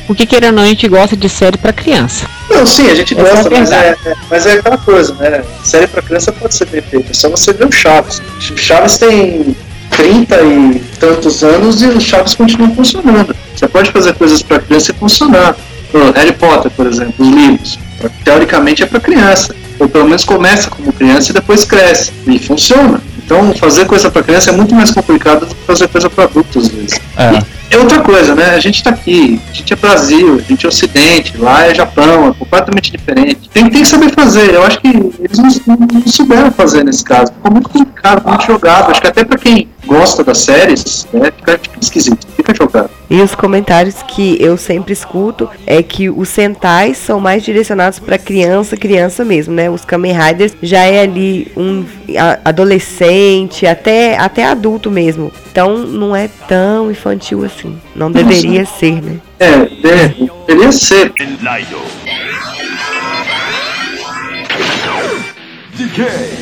Porque querendo ou não, a gente gosta de série pra criança. Não, sim, a gente Essa gosta, é mas, é, é- mas é aquela coisa, né? Série pra criança pode ser bem feita. É só você ver o Chaves. O Chaves tem 30 e tantos anos e o Chaves continua funcionando. Você pode fazer coisas pra criança e funcionar. Pô, Harry Potter, por exemplo, os livros. Teoricamente é pra criança. Ou pelo menos começa como criança e depois cresce. E funciona. Então, fazer coisa pra criança é muito mais complicado do que fazer coisa pra adultos, às vezes. É. É outra coisa, né? A gente tá aqui, a gente é Brasil, a gente é Ocidente, lá é Japão, é completamente diferente. Tem, tem que saber fazer. Eu acho que eles não, não souberam fazer nesse caso. Ficou muito complicado, muito jogado. Acho que até pra quem gosta das séries, né, fica, fica esquisito, fica jogado. E os comentários que eu sempre escuto é que os Sentais são mais direcionados para criança, criança mesmo, né? Os Kamen Riders já é ali um adolescente, até, até adulto mesmo. Então não é tão infantil assim. Não deveria ser, né? É, deve- deveria ser.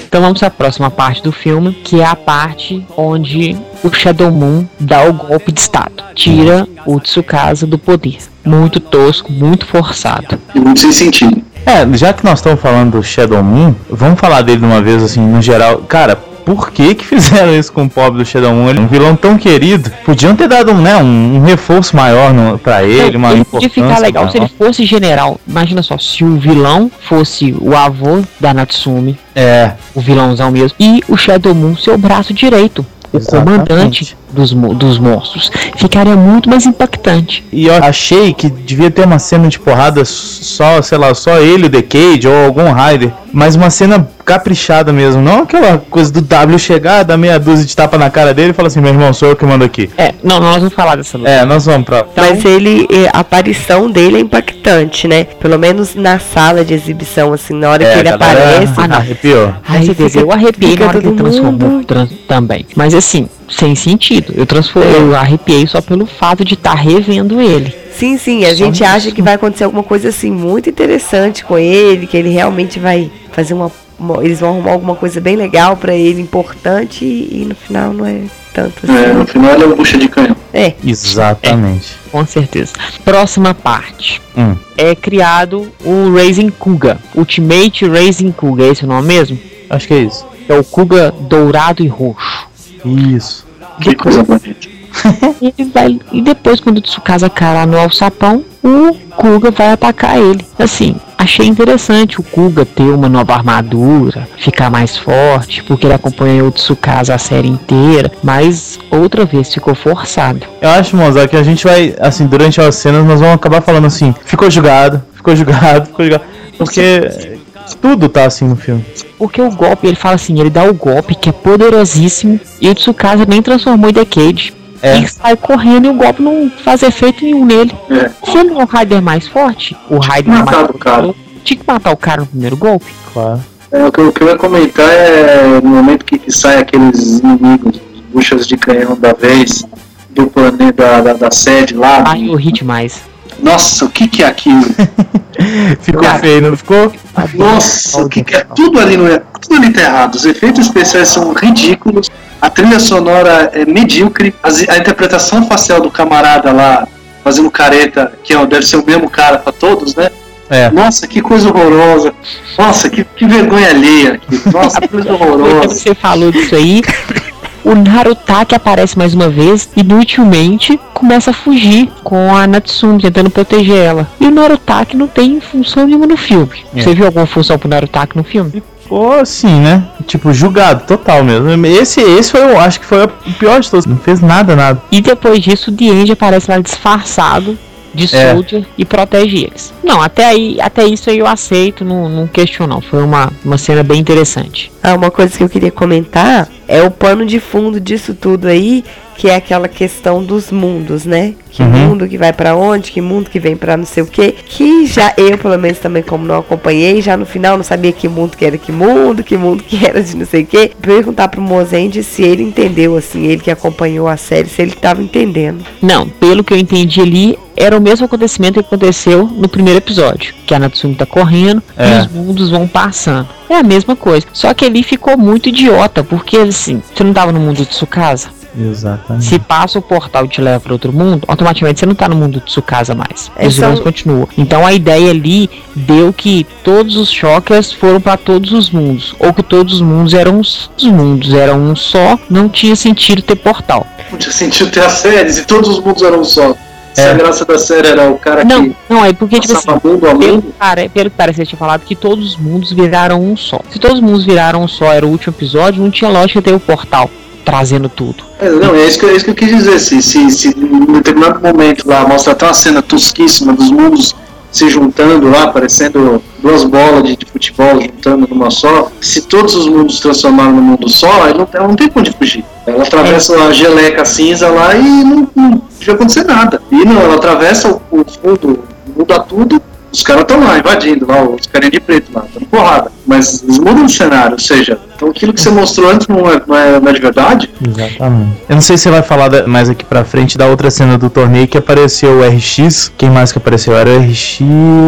Então vamos para a próxima parte do filme, que é a parte onde o Shadow Moon dá o golpe de estado, tira o Tsukasa do poder. Muito tosco, muito forçado. E muito sem sentido. É, já que nós estamos falando do Shadow Moon, vamos falar dele de uma vez, assim, no geral. Cara, por que que fizeram isso com o pobre do Shadow Moon? Ele é um vilão tão querido. Podiam ter dado né, um, um reforço maior no, pra ele, uma ele podia ficar legal se ele fosse general. Imagina só, se o vilão fosse o avô da Natsumi, É, o vilãozão mesmo, e o Shadow Moon seu braço direito, o Exatamente. comandante dos, dos monstros. Ficaria muito mais impactante. e eu achei que devia ter uma cena de porrada só, sei lá, só ele, o The Cage ou algum Rider, mas uma cena caprichada mesmo, não aquela coisa do W chegar, dar meia dúzia de tapa na cara dele e falar assim, meu irmão, sou eu que mando aqui. É, não, nós vamos falar dessa luta. É, nós vamos pra. Mas ele, eh, a aparição dele é impactante, né? Pelo menos na sala de exibição, assim, na hora É, que ele galera aparece. Ah, não. Arrepiou. Aí Aí você fica- eu arrepiei fica na hora que ele transformou mundo- trans- também. Mas assim, sem sentido. Eu, transfor- eu arrepiei só pelo fato de estar revendo ele. Sim, sim, a Só gente isso. acha que vai acontecer alguma coisa assim muito interessante com ele, que ele realmente vai fazer uma. uma- eles vão arrumar alguma coisa bem legal pra ele, importante, e, e no final não é tanto É, assim. no final ele é um bucha de canhão. É, Exatamente. Com certeza. Próxima parte. Hum. É criado o Raising Kuga. Ultimate Raising Kuga, é esse o nome mesmo? Acho que é isso. É o Kuga dourado e roxo. Isso. Que coisa bonita. E, ele vai- e depois, quando o Tsukasa cair no alçapão, o Kuga vai atacar ele. Assim, achei interessante o Kuga ter uma nova armadura, ficar mais forte, porque ele acompanhou o Tsukasa a série inteira, mas outra vez ficou forçado. Eu acho, Mozart, que a gente vai, assim, durante as cenas, nós vamos acabar falando assim, ficou julgado, ficou julgado, ficou julgado. Porque tudo tá assim no filme. Porque o golpe, ele fala assim, ele dá o golpe que é poderosíssimo, e o Tsukasa nem transformou em Decade. É. E sai correndo e o golpe não faz efeito nenhum nele. É. Se ele não é o Raider mais forte, o Raider matar mais o cara. Tinha que matar o cara no primeiro golpe. Claro. É, o, que, o que eu ia comentar é no momento que, que sai aqueles inimigos, os buchas de canhão da vez, do planeta da, da, da sede lá. Ai, eu ri demais. Nossa, o que, que é aquilo? Ficou Cara. feio, não ficou? Nossa, o que, que é? Tudo ali não é. Tudo ali tá errado. Os efeitos especiais são ridículos. A trilha sonora é medíocre. as- a interpretação facial do camarada lá fazendo careta, que ó, deve ser o mesmo cara pra todos, né? É. Nossa, que coisa horrorosa. Nossa, que, que vergonha alheia. aqui. Nossa, que coisa horrorosa. você falou disso aí, o Narutaki aparece mais uma vez, inutilmente, começa a fugir com a Natsumi, tentando proteger ela. E o Narutaki não tem função nenhuma no filme. É. Você viu alguma função pro Narutaki no filme? Ficou assim, né? Tipo, julgado, total mesmo. Esse, esse foi, eu acho que foi o pior de todos. Não fez nada, nada. E depois disso, o Dienji aparece lá disfarçado de É. Soldier e protege eles. Não, até aí, até isso aí eu aceito, não, não questiono não. Foi uma, uma cena bem interessante. Ah, uma coisa que eu queria comentar é o pano de fundo disso tudo aí, que é aquela questão dos mundos, né? Que Uhum. mundo que vai pra onde, que mundo que vem pra não sei o quê. Que já eu, pelo menos também como não acompanhei, já no final não sabia que mundo que era que mundo, que mundo que era de não sei o quê. Perguntar pro Mozende se ele entendeu, assim, ele que acompanhou a série, se ele tava entendendo. Não, pelo que eu entendi ali, era o mesmo acontecimento que aconteceu no primeiro episódio. Que a Natsumi tá correndo É. e os mundos vão passando. É a mesma coisa. Só que ali ficou muito idiota, porque assim, você não tava no mundo de Tsukasa? Exatamente. Se passa o portal e te leva para outro mundo, automaticamente você não tá no mundo de Tsukasa mais. É Os vilões continuam. Então a ideia ali deu que todos os Shockers foram para todos os mundos. Ou que todos os mundos eram os os mundos, eram um só, não tinha sentido ter portal. Não tinha sentido ter as séries e todos os mundos eram só. Se a graça da série era o cara Não, que não, é porque, tipo assim, mundo a pelo, mundo. pelo que parece, você tinha falado que todos os mundos viraram um só. Se todos os mundos viraram um só, era o último episódio, não tinha lógica ter o portal trazendo tudo. É, não, é isso, que, é isso que eu quis dizer. Se, se, se em determinado momento lá mostra até uma cena tosquíssima dos mundos se juntando lá, parecendo duas bolas de, de futebol juntando numa só, se todos os mundos se transformaram num mundo só, aí não, ela não tem onde fugir. Ela atravessa a geleca cinza lá e não, não vai acontecer nada. E não, ela atravessa o, o fundo, muda tudo, os caras estão lá invadindo, lá, os carinha de preto lá, dando porrada. Mas eles mudam o cenário, ou seja, então aquilo que você mostrou antes não é, não é, não é de verdade. Exatamente. Eu não sei se você vai falar mais aqui pra frente da outra cena do torneio que apareceu o RX. Quem mais que apareceu? Era o RX.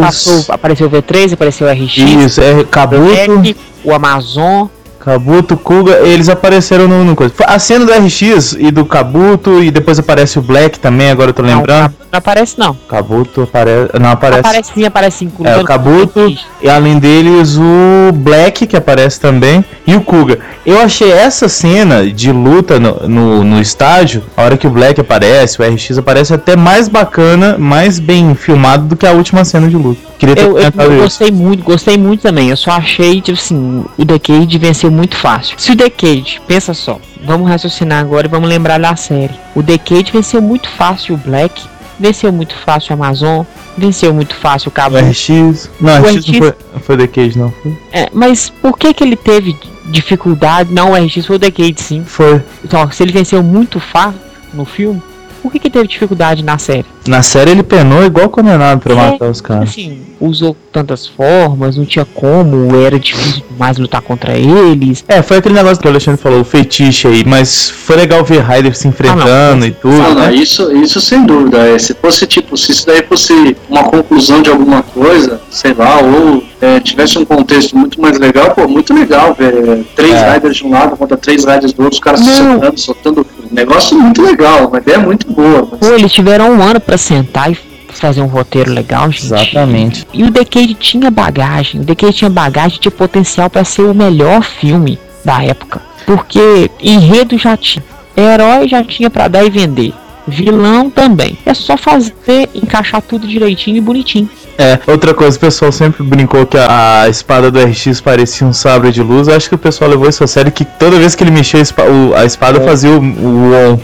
Passou, apareceu o V3, apareceu o RX, Isso, é o Kabuto, Black, o Amazon. Kabuto, Kuga, eles apareceram no, no coisa. A cena do RX e do Kabuto e depois aparece o Black também, agora eu tô Não, lembrando. não aparece não. Kabuto aparece, não aparece. Aparece sim, aparece sim. É, o Kabuto e além deles o Black que aparece também e o Kuga. Eu achei essa cena de luta no, no, no estádio, a hora que o Black aparece, o RX aparece até mais bacana, mais bem filmado do que a última cena de luta. Queria Eu, eu, eu gostei muito, gostei muito também. Eu só achei, tipo assim, o Decade venceu muito fácil. Se o Decade, pensa só, vamos raciocinar agora e vamos lembrar da série. O Decade venceu muito fácil o Black, venceu muito fácil o Amazon, venceu muito fácil o Cabo. O RX. Não, O RX, RX não foi, foi The Cage, não. Foi. É, mas por que que ele teve dificuldade? Não, o RX foi o Decade sim. foi. Então, se ele venceu muito fácil no filme, por que que teve dificuldade na série? Na série ele penou igual condenado pra É, matar os caras. Assim, usou tantas formas, não tinha como, era difícil demais lutar contra eles. É, foi aquele negócio que o Alexandre falou, o fetiche aí, mas foi legal ver Ryder se enfrentando e tudo. Não, não, né? isso, isso sem dúvida. É, se fosse tipo, se isso daí fosse uma conclusão de alguma coisa, sei lá, ou é, tivesse um contexto muito mais legal, pô, muito legal ver três É. riders de um lado contra três riders do outro, os caras se soltando, soltando. Negócio muito legal, uma ideia muito boa. mas- Pô, eles tiveram um ano pra sentar e fazer um roteiro legal, gente. Exatamente. E o Decade tinha bagagem, o Decade tinha bagagem de potencial pra ser o melhor filme da época. Porque enredo já tinha, herói já tinha pra dar e vender, vilão também. É só fazer, encaixar tudo direitinho e bonitinho. É, outra coisa, o pessoal sempre brincou que a, a espada do RX parecia um sabre de luz. Eu acho que o pessoal levou isso a sério, que toda vez que ele mexia a espa- o- a espada fazia o, o on.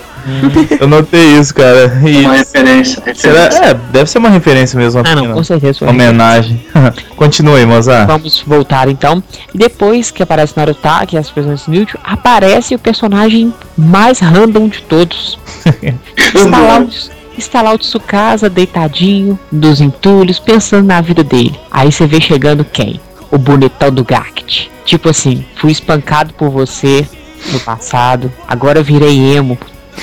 Eu notei isso, cara. E Uma referência. será, referência. é, deve ser uma referência mesmo. uma Ah, não, pequena com certeza. foi. Homenagem. Continue, Mozart. Vamos voltar então. E depois que aparece Naruto, que é as pessoas inúteis, aparece o personagem mais random de todos. está, lá, está lá o Tsukasa deitadinho, dos entulhos, pensando na vida dele. Aí você vê chegando quem? O bonitão do Gact. Tipo assim, fui espancado por você no passado, agora eu virei emo.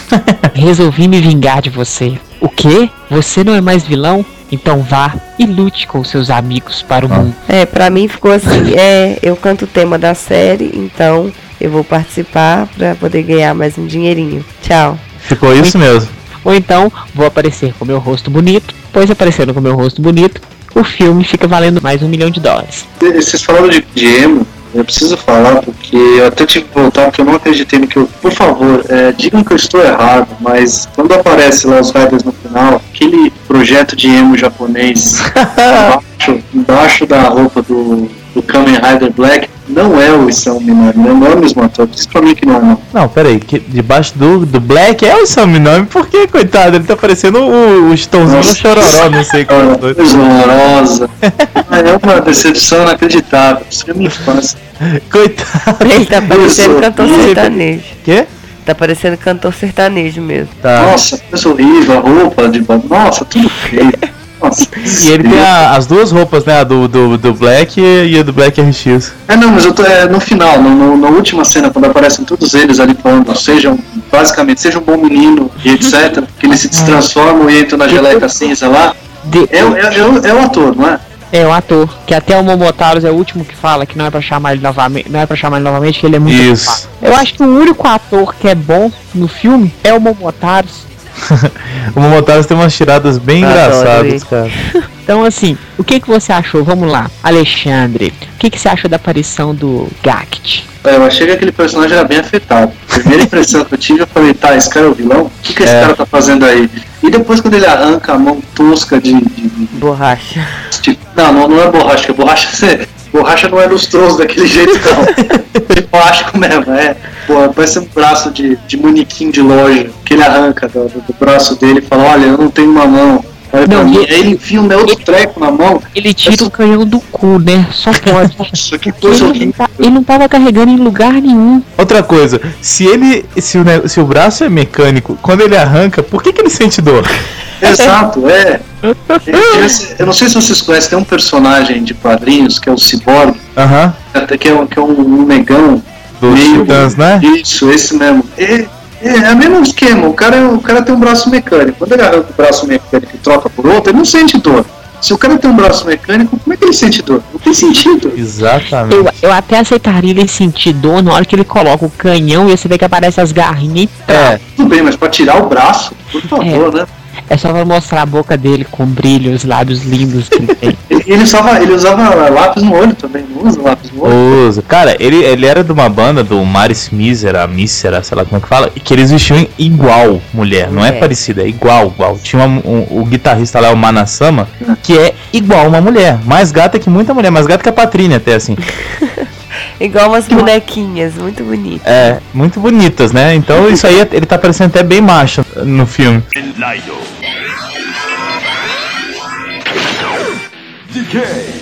Resolvi me vingar de você. O quê? Você não é mais vilão? Então vá e lute com seus amigos para o Ah. mundo. É, pra mim ficou assim, é, eu canto o tema da série, então eu vou participar pra poder ganhar mais um dinheirinho. Tchau. Ficou isso mesmo. Ou então vou aparecer com meu rosto bonito, pois aparecendo com meu rosto bonito, o filme fica valendo mais um milhão de dólares. Vocês falaram de, de emo, eu preciso falar porque eu até tive que voltar porque eu não acreditei no que eu. Por favor, é, digam que eu estou errado, mas quando aparece lá os riders no final, aquele projeto de emo japonês embaixo, embaixo da roupa do, do Kamen Rider Black não é o Isao Minami, não é o mesmo ator. Diz pra mim que não é, não. Não, peraí, que debaixo do, do Black é o Sam Nome, por que, coitado? Ele tá parecendo o, o. Chororó, não sei qual dos dois. coisa horrorosa. Ah, É uma decepção inacreditável. Isso é minha infância. Coitado. Ele tá parecendo cantor sertanejo. Quê? Tá parecendo cantor sertanejo mesmo. Tá. Nossa, coisa horrível, a roupa de Nossa, tudo feio. Nossa, E ele tem a- as duas roupas, né? A do, do, do Black e a do Black RX. É, não, mas eu tô é, no final, no, no- na última cena, quando aparecem todos eles ali falando, sejam, basicamente, seja um bom menino e etc., que eles se transformam e entram na geleca cinza lá, De- é, o- é, é, o- é o ator, não é? é o ator, que até o Momotaros é o último que fala que não é pra chamar ele novamente, não é para chamar ele novamente, que ele é muito Isso. ocupado. Eu acho que o único ator que é bom no filme é o Momotaros. O Momotaros tem umas tiradas bem Adoro engraçadas, ele. cara. Então assim, o que que você achou? Vamos lá, Alexandre. O que que você achou da aparição do Gact? É, eu achei que aquele personagem era bem afetado. A primeira impressão que eu tive, eu falei, tá, esse cara é o vilão? O que, que esse É. cara tá fazendo aí? E depois quando ele arranca a mão tosca de. de, Borracha. de- não, não, não é borracha, porque borracha, você- borracha não é lustroso daquele jeito, não. É plástico mesmo, é. Pô, parece um braço de, de manequim de loja que ele arranca do, do- do braço dele e fala: Olha, eu não tenho uma mão. Olha pra Não, mim. e- Aí ele enfia um outro treco na mão. Ele tira o canhão do cu, né? Só pode. Nossa, que Ele coisa não, horrível. tá- ele não tava carregando em lugar nenhum. Outra coisa, se ele. Se o, se o braço é mecânico, quando ele arranca, por que, que ele sente dor? Exato, é. Eu não sei se vocês conhecem, tem um personagem de quadrinhos que é o Cyborg, Aham. até que é um, que é um, negão. Dos meio- titãs, né? Isso, esse mesmo. É, é, é o mesmo esquema, o cara, o cara tem um braço mecânico. Quando ele arranca o braço mecânico e troca por outro, ele não sente dor. Se o cara tem um braço mecânico, como é que ele sente dor? Não tem sentido. Exatamente. Eu, eu até aceitaria ele sentir dor na hora que ele coloca o canhão e você vê que aparece as garrinhas e É, Tudo bem, mas pra tirar o braço, por favor, né? É só pra mostrar a boca dele com brilho, os lábios lindos que ele tem. Ele, usava, ele usava lápis no olho também, não usa lápis no olho? usa. Cara, ele, ele era de uma banda do Maris Mísera, Mísera, sei lá como é que fala, e que eles vestiam igual mulher, não é, É. parecida, é igual, igual. Tinha uma- um- o guitarrista lá, o Manasama, que é igual uma mulher, mais gata que muita mulher, mais gata que a Patrícia até assim. Igual umas bonequinhas, muito bonitas. É, muito bonitas, né? Então isso aí ele tá parecendo até bem macho no filme.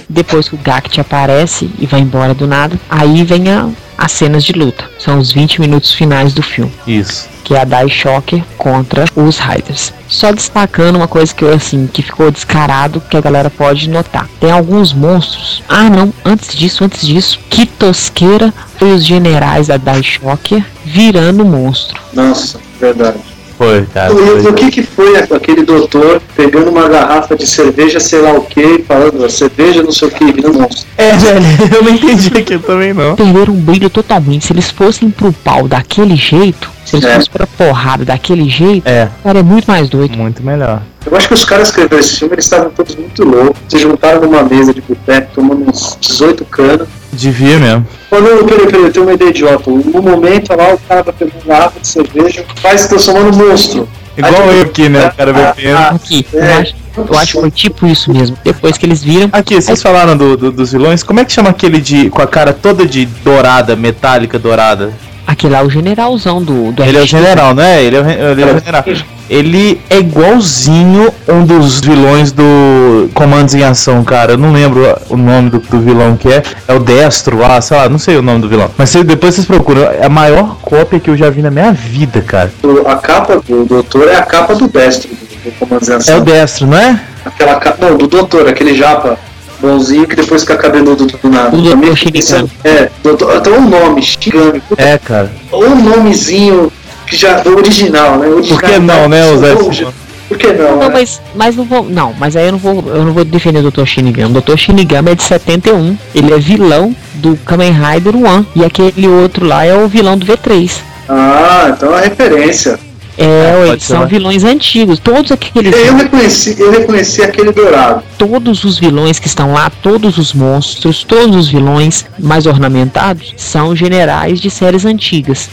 Depois que o Gact aparece e vai embora do nada, aí vem a, as cenas de luta. São os 20 minutos finais do filme. Isso. que é a Dai Shocker contra os Riders. Só destacando uma coisa que eu assim, que ficou descarado, que a galera pode notar. Tem alguns monstros. Ah, não, antes disso, antes disso, que tosqueira foi os generais da Dai Shocker virando monstro. Nossa, verdade. Foi, cara. E o foi. que que foi aquele doutor pegando uma garrafa de cerveja, sei lá o que, falando, "A cerveja não sei o que, virando monstro. É, velho, eu não entendi aquilo também não. Perderam o brilho totalmente. Se eles fossem pro pau daquele jeito, se eles É. fossem pra porrada daquele jeito, É, o cara é muito mais doido. muito melhor. Eu acho que os caras que escreveram esse filme, eles estavam todos muito loucos, se juntaram numa mesa de boteco, tomando uns 18 canas. Devia mesmo. Falou, não, peraí, peraí, eu tenho uma ideia idiota. No momento lá, o cara vai pegar uma garrafa de cerveja, faz transformando um monstro. Igual Aí, eu aqui, né? O cara bebendo. ah, Aqui, eu É. acho, eu acho que foi tipo isso mesmo. Depois que eles viram, Aqui, vocês falaram do, do- dos vilões, como é que chama aquele de. com a cara toda de dourada, metálica dourada? aquele lá é o generalzão do, do Ele é o general, não é? Ele é o, ele é o general. Ele é igualzinho um dos vilões do Comandos em Ação, cara. Eu não lembro o nome do, do vilão que é. É o Destro, ah, sei lá, não sei o nome do vilão. Mas cê- depois vocês procuram. É a maior cópia que eu já vi na minha vida, cara. O- A capa do doutor é a capa do destro, do, do Comando de É Ação. o Destro, não é? Aquela capa, não, do doutor, aquele japa bonzinho que depois fica cabeludo do nada. O doutor isso é, doutor, até um nome, Shinigami. Puta, É, cara. Ou um nomezinho que já é original, né? Original, Por que não, né, usar que esse Por que não? Não, né? mas, mas não vou. Não, mas aí eu não vou. Eu não vou defender o Dr. Shinigami. O Dr. Shinigami é de 71. Ele é vilão do Kamen Rider One. E aquele outro lá é o vilão do V3. Ah, então é uma referência. É, ser, são né? vilões antigos. Todos aqueles. Eu reconheci, eu reconheci aquele dourado. Todos os vilões que estão lá, todos os monstros, todos os vilões mais ornamentados são generais de séries antigas.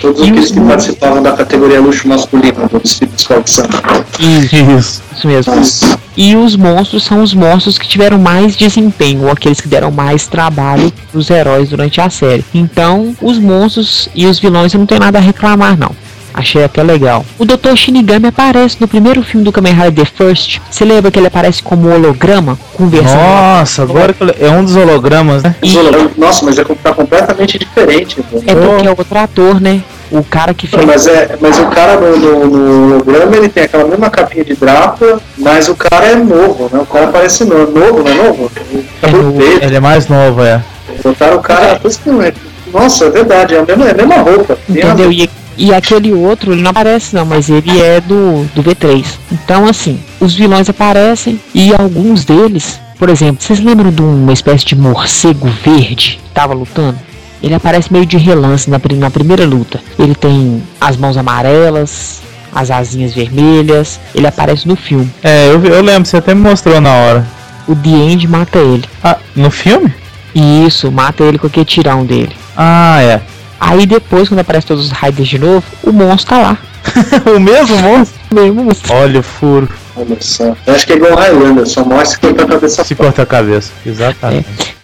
Todos E aqueles os- que participavam da categoria luxo masculino do desfile de escola de samba. Isso, Isso. isso mesmo. Nossa. E os monstros são os monstros que tiveram mais desempenho, ou aqueles que deram mais trabalho pros heróis durante a série. Então, os monstros e os vilões eu não tenho nada a reclamar, não. Achei até legal. O Dr. Shinigami aparece no primeiro filme do Kamen Rider The First. Você lembra que ele aparece como holograma? Conversando. Nossa, agora é um dos hologramas, né? Hologramas- Nossa, mas é tá completamente diferente. velho. É porque é outro ator, né? O cara que fez. mas, é, mas o cara no, no, no holograma ele tem aquela mesma capinha de Drácula, mas o cara é novo, né? O cara parece novo, novo não é novo? É Cabelo novo. Ele é mais novo, é. botaram o cara. por isso que não é- Nossa, é verdade, é a mesma, é a mesma roupa. Entendeu? E, e aquele outro, ele não aparece não, mas ele é do, do V3. Então, assim, os vilões aparecem e alguns deles, por exemplo, vocês lembram de uma espécie de morcego verde que tava lutando? Ele aparece meio de relance na, na primeira luta. Ele tem as mãos amarelas, as asinhas vermelhas. Ele aparece no filme. É, eu, eu lembro, você até me mostrou na hora. O The End mata ele. Ah, no filme? E isso, mata ele com aquele tirão dele. Ah, é. Aí depois, quando aparece todos os Raiders de novo, o monstro tá lá. o mesmo monstro? Mesmo monstro. Olha o furo. Olha só. Eu acho que é igual Highlander, só mostra que corta a cabeça Se corta a cabeça. Exatamente.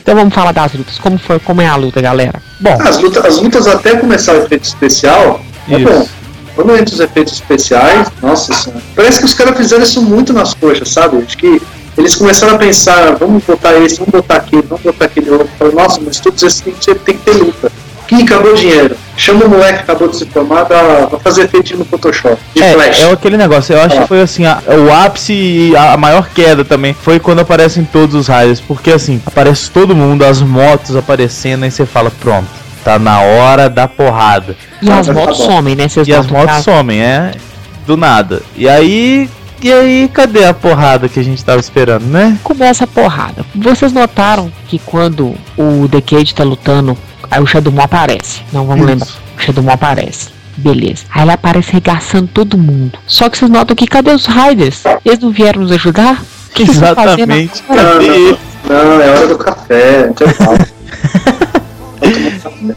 Então vamos falar das lutas. Como foi, como é a luta, galera? Bom, As lutas, as lutas até começar o efeito especial, é Isso. bom. Quando entra os efeitos especiais, nossa senhora. Parece que os caras fizeram isso muito nas coxas, sabe? Acho que eles começaram a pensar, vamos botar esse, vamos botar aquele, vamos botar aquele outro. Falaram, nossa, mas todos esses tem que ter, tem que ter luta. Ih, acabou o dinheiro. Chama o moleque que acabou de se formar pra, pra fazer efeito no Photoshop. De flash. É, é aquele negócio, eu acho É. que foi assim, a- o ápice e a, a maior queda também foi quando aparecem todos os raios, porque assim, aparece todo mundo, as motos aparecendo, aí você fala, pronto, tá na hora da porrada. e as tá motos bom. somem, né? Vocês E as motos somem, é do nada. E aí, e aí, cadê a porrada que a gente tava esperando, né? começa a porrada. Vocês notaram que quando o The Cage tá lutando, aí o Shadow Moon aparece. Não, vamos Isso. lembrar. O Shadow Moon aparece. Beleza. Aí ele aparece regaçando todo mundo. Só que vocês notam que cadê os Riders? Eles não vieram nos ajudar? Que Exatamente. Não, Cadê não, não, é hora do café, intervalo.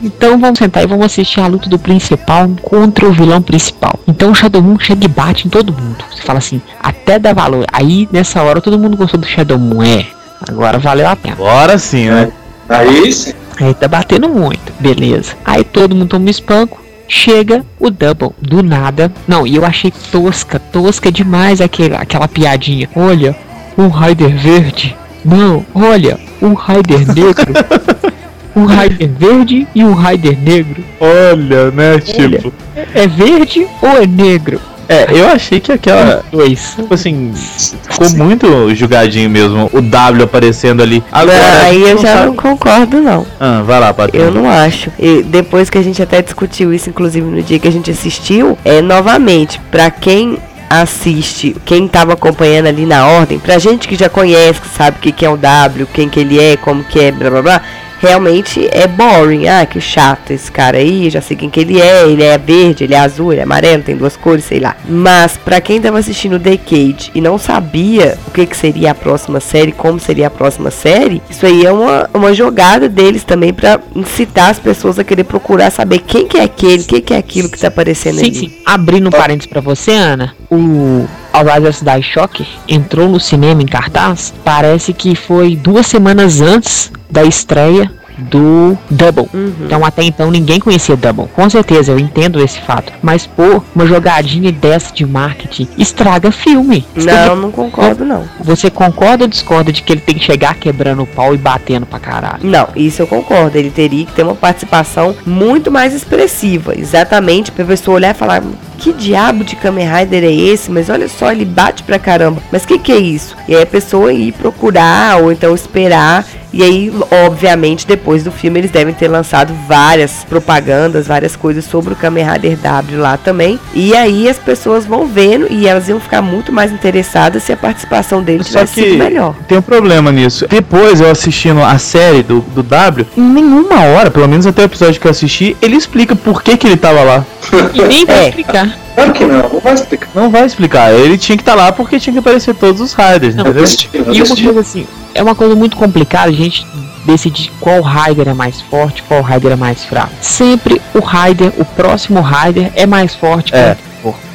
Então vamos sentar e vamos assistir a luta do principal contra o vilão principal. Então o Shadow Moon chega e bate em todo mundo. Você fala assim, até dá valor. Aí nessa hora todo mundo gostou do Shadow Moon. É, agora valeu a pena. Agora sim, né? Aí sim. Aí tá batendo muito, beleza. Aí todo mundo toma um espanco. Chega o Double, do nada. Não, e eu achei tosca, tosca demais aquela, aquela piadinha. Olha, um Raider verde. Não, olha, um Raider negro. um Raider verde e um Raider negro. Olha, né, tipo. É verde ou é negro? É, eu achei que aquela. Dois. Tipo assim, ficou muito jogadinho mesmo, o W aparecendo ali. Agora, aí eu não já sabe- não concordo, não. Ah, vai lá, Patrícia. Eu não acho. E depois que a gente até discutiu isso, inclusive no dia que a gente assistiu, é novamente, pra quem assiste, quem tava acompanhando ali na ordem, pra gente que já conhece, que sabe o que, que é o W, quem que ele é, como que é, blá blá blá, realmente é boring. Ah, que chato esse cara aí, já sei quem que ele é, ele é verde, ele é azul, ele é amarelo, tem duas cores, sei lá. Mas pra quem tava assistindo Decade e não sabia o que, que seria a próxima série, como seria a próxima série, isso aí é uma, uma jogada deles também pra incitar as pessoas a querer procurar saber quem que é aquele, o que, que é aquilo que tá aparecendo Sim, ali. sim. Abrindo um parênteses pra você, Ana, o Outriders Die Shocker entrou no cinema em cartaz, parece que foi duas semanas antes da estreia do Double. Uhum. Então até então ninguém conhecia Double. Com certeza, eu entendo esse fato. Mas, pô, uma jogadinha dessa de marketing estraga filme. Não, não concordo não. Você concorda ou discorda de que ele tem que chegar quebrando o pau e batendo pra caralho? Não, isso eu concordo. Ele teria que ter uma participação muito mais expressiva. Exatamente pra pessoa olhar e falar: que diabo de Kamen Rider é esse? Mas olha só, ele bate pra caramba. Mas o que, que é isso? E aí a pessoa ir procurar ou então esperar. E aí, obviamente, depois do filme, eles devem ter lançado várias propagandas, várias coisas sobre o Kamen Rider W lá também. E aí as pessoas vão vendo e elas iam ficar muito mais interessadas se a participação dele Só tivesse que sido melhor. tem um problema nisso. Depois eu assistindo a série do, do W, em nenhuma hora, pelo menos até o episódio que eu assisti, ele explica por que, que ele tava lá. E nem vai É. explicar. Claro que não, não vai explicar. Não vai explicar. Ele tinha que estar lá porque tinha que aparecer todos os Riders, Não, entendeu? Assisti, E uma assisti. coisa assim, é uma coisa muito complicada a gente decidir qual Raider é mais forte, qual Raider é mais fraco. Sempre o Raider, o próximo Raider é mais forte É.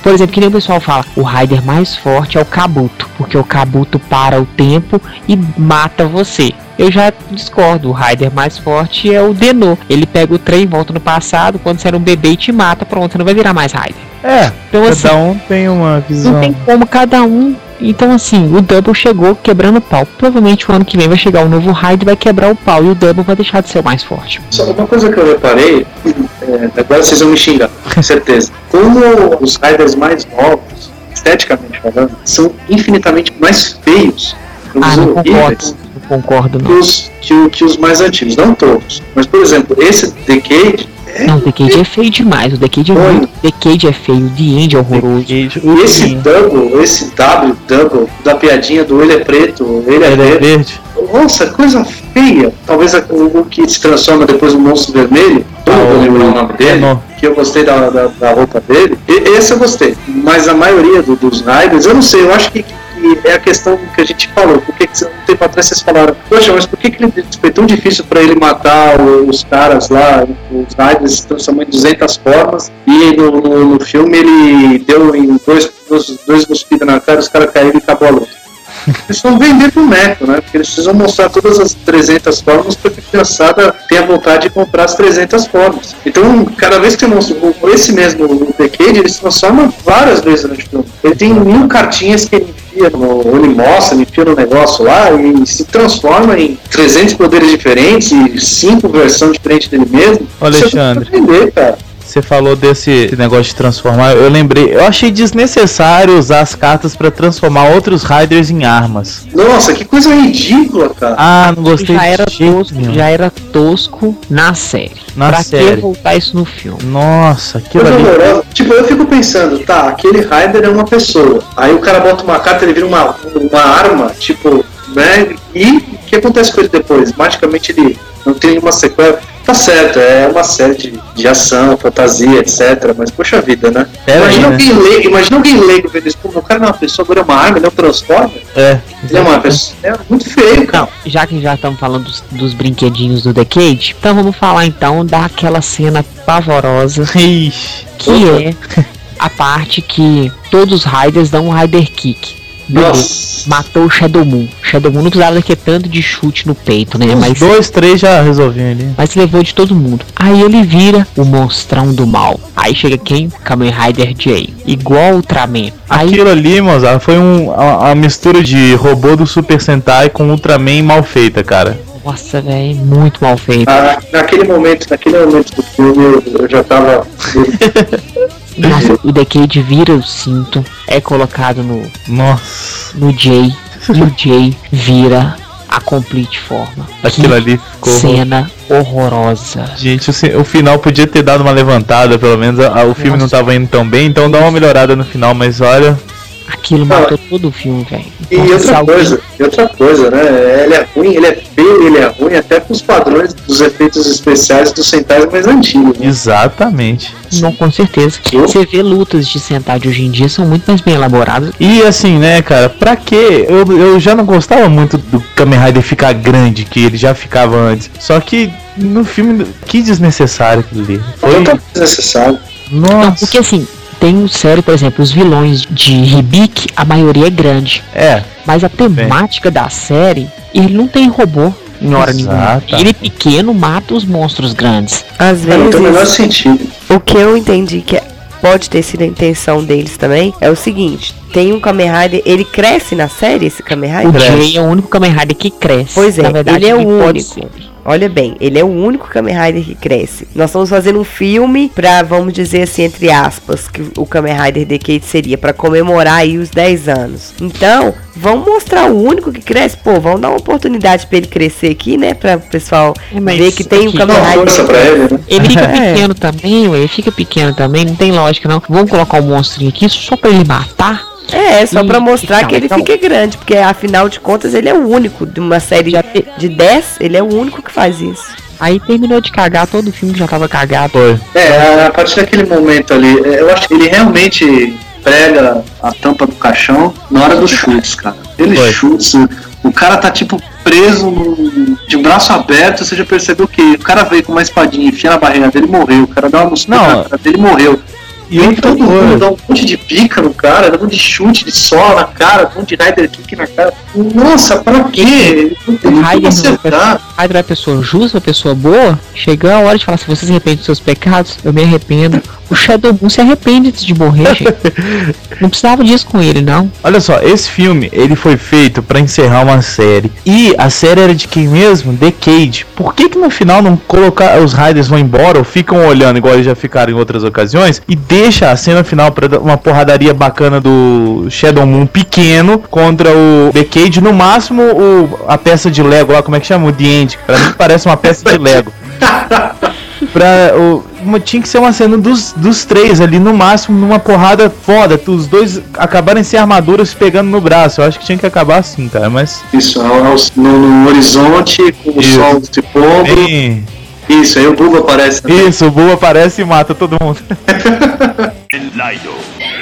Por exemplo, que nem o pessoal fala, o Raider mais forte é o Kabuto, porque o Kabuto para o tempo e mata você. Eu já discordo, o Raider mais forte é o Denô. Ele pega o trem, volta no passado, quando você era um bebê e te mata, pronto, você não vai virar mais Raider. É, Então assim, cada um tem uma visão. não tem como cada um. Então, assim, o Double chegou quebrando o pau. Provavelmente o ano que vem vai chegar o novo Raid e vai quebrar o pau. E o Double vai deixar de ser o mais forte. Só uma coisa que eu reparei, é, agora vocês vão me xingar, com certeza. Como os Riders mais novos, esteticamente falando, são infinitamente mais feios, Ah, não concordo. Não concordo, que não. os, que, que os mais antigos. Não todos. Mas, por exemplo, esse Decade, Não, o Decade é feio demais. O Decade é Oi. muito. Decade é feio. The End é horroroso. O esse. Double, esse W, Double, da piadinha do ele é preto, ele é Ele é verde. verde. Nossa, coisa feia. Talvez a- o, o que se transforma depois no monstro vermelho. Eu não Ah, vou o- lembrar o nome dele. Renault. Que eu gostei da, da, da roupa dele. E- esse eu gostei. Mas a maioria do- dos Riders, eu não sei, eu acho que que é a questão que a gente falou. Por que, que um tempo atrás vocês falaram, poxa, mas por que, que ele, foi tão difícil para ele matar os caras lá, os Riders se transformando em 200 formas, e no, no, no filme ele deu em dois, dois, dois na cara, os caras caíram e acabou a luta. Eles vão vender boneco, né? Porque eles precisam mostrar todas as 300 formas para que a criançada tenha vontade de comprar as 300 formas. Então, cada vez que você mostra esse mesmo o Decade, ele se transforma várias vezes no filme. Ele tem mil cartinhas que ele enfia no. Ele mostra, ele enfia no negócio lá e se transforma em 300 poderes diferentes e 5 versões diferentes dele mesmo. Alexandre. Você vender, cara. Você falou desse negócio de transformar, eu lembrei, eu achei desnecessário usar as cartas para transformar outros Riders em armas. Nossa, que coisa ridícula, cara. Ah, não gostei já era tosco, nenhum. já era tosco na série. Na pra série. que voltar isso no filme? Nossa, aquilo Coisa ali. horrorosa. Tipo, eu fico pensando, tá, aquele Rider é uma pessoa. Aí o cara bota uma carta, ele vira uma, uma arma, tipo, né? E o que acontece com ele depois? Magicamente ele não tem nenhuma sequela. Tá certo, é uma série de, de ação, fantasia, etc. Mas poxa vida, né? Pera aí, imagina, né? alguém leigo, imagina alguém leigo vendo isso. Pô, o cara não é uma pessoa, agora é uma arma, ele não transforma. É. Ele é uma pessoa. É muito feio, cara. Não, já que já estamos falando dos, dos brinquedinhos do Decade, então vamos falar então daquela cena pavorosa Ixi. que é a parte que todos os Riders dão um Rider Kick. Nossa. Matou o Shadow Moon. Shadow Moon não precisava daquele tanto de chute no peito, né? Uns Mas, dois, três já resolviam ali. mas levou de todo mundo. Aí ele vira o monstrão do mal. Aí chega quem? Kamen Rider J. Igual Ultraman. Aí Aquilo ali, Mozart, foi um, a, a mistura de robô do Super Sentai com Ultraman mal feita, cara. Nossa, velho, muito mal feito. Ah, naquele momento, naquele momento do filme, eu, eu já tava. Nossa, o Decade vira o cinto, é colocado no, Nossa, no J, e o J vira a complete forma. aquilo que ali ficou. cena horrorosa. Gente, o, o final podia ter dado uma levantada, pelo menos a- a- o filme não Nossa. tava indo tão bem, então dá uma melhorada no final, mas olha. Aquilo matou todo o filme, velho. E outra alguém- coisa, e outra coisa, né? Ele é ruim, ele é feio, ele é ruim até pros padrões dos efeitos especiais dos Sentais mais antigos. Né? Exatamente. Não, com certeza. Eu? Você vê lutas de Sentai de hoje em dia são muito mais bem elaboradas. E assim, né, cara, pra quê? Eu, eu já não gostava muito do Kamen Rider ficar grande, que ele já ficava antes. Só que no filme, que desnecessário aquilo ali. Foi. Totalmente desnecessário. Não, Nossa. porque assim, tem série, por exemplo, os vilões de Hibik, a maioria é grande. É, Mas a temática da série, ele não tem robô em hora nenhuma. Exatamente. Ele pequeno mata os monstros grandes. Às É, não tem o menor vezes, sentido. o que eu entendi que é- pode ter sido a intenção deles também é o seguinte: tem um Kamen Rider, ele cresce na série, esse Kamen O Rider? Cresce. Jay é o único Kamen Rider que cresce. Pois é, Na verdade, ele é o único. ser. Olha bem, ele é o único Kamen Rider que cresce. Nós estamos fazendo um filme pra, vamos dizer assim, entre aspas, que o Kamen Rider Decade seria pra comemorar aí os 10 anos. Então, vamos mostrar o único que cresce. Pô, vamos dar uma oportunidade pra ele crescer aqui, né? Pra o pessoal É, mas ver que tem um aqui- Kamen Dá uma Rider. ele, né? Ele fica É. pequeno também, ué, ele fica pequeno também, não tem lógica não. Vamos colocar o monstrinho aqui só pra ele matar? É, só pra Ih, mostrar que ele então- fica grande, porque afinal de contas ele é o único de uma série de 10, ele é o único que faz isso. Aí terminou de cagar, todo o filme já tava cagado. foi. É, a partir daquele momento ali, é, eu acho que ele realmente prega a tampa do caixão na hora dos chutes, cara. Ele Foi. chutes, o cara tá tipo preso no- de braço aberto, você já percebeu que o cara veio com uma espadinha, enfia na barriga dele morreu, o cara dá uma Não. na cara dele morreu. E E outra todo mundo dá um monte de pica no cara, dá um monte de chute, de sola na cara, um monte de rider kick na cara. Nossa, pra quê? Não tem não é acertar. É uma pessoa justa, uma pessoa boa. Chegou a hora de falar, se você se arrepende dos seus pecados, eu me arrependo. O Shadow Moon se arrepende antes de morrer, gente. Não precisava disso com ele, não. Olha só, esse filme ele foi feito pra encerrar uma série. E a série era de quem mesmo? Decade. Por que que no final não colocar os Riders vão embora ou ficam olhando igual eles já ficaram em outras ocasiões e deixa a cena final pra dar uma porradaria bacana do Shadow Moon pequeno contra o Decade, no máximo o, a peça de Lego lá, como é que chama? O The End. Pra mim parece uma peça de Lego. pra, o, uma- tinha que ser uma cena dos, dos três ali, no máximo, numa porrada foda. Os dois acabarem sem armadura se pegando no braço. Eu acho que tinha que acabar assim, cara. Mas. Isso, ao- ao- no, no horizonte, com o Isso. sol se pondo. Bem, Isso, aí o Bulbo aparece. também. isso, o Buu aparece e mata todo mundo.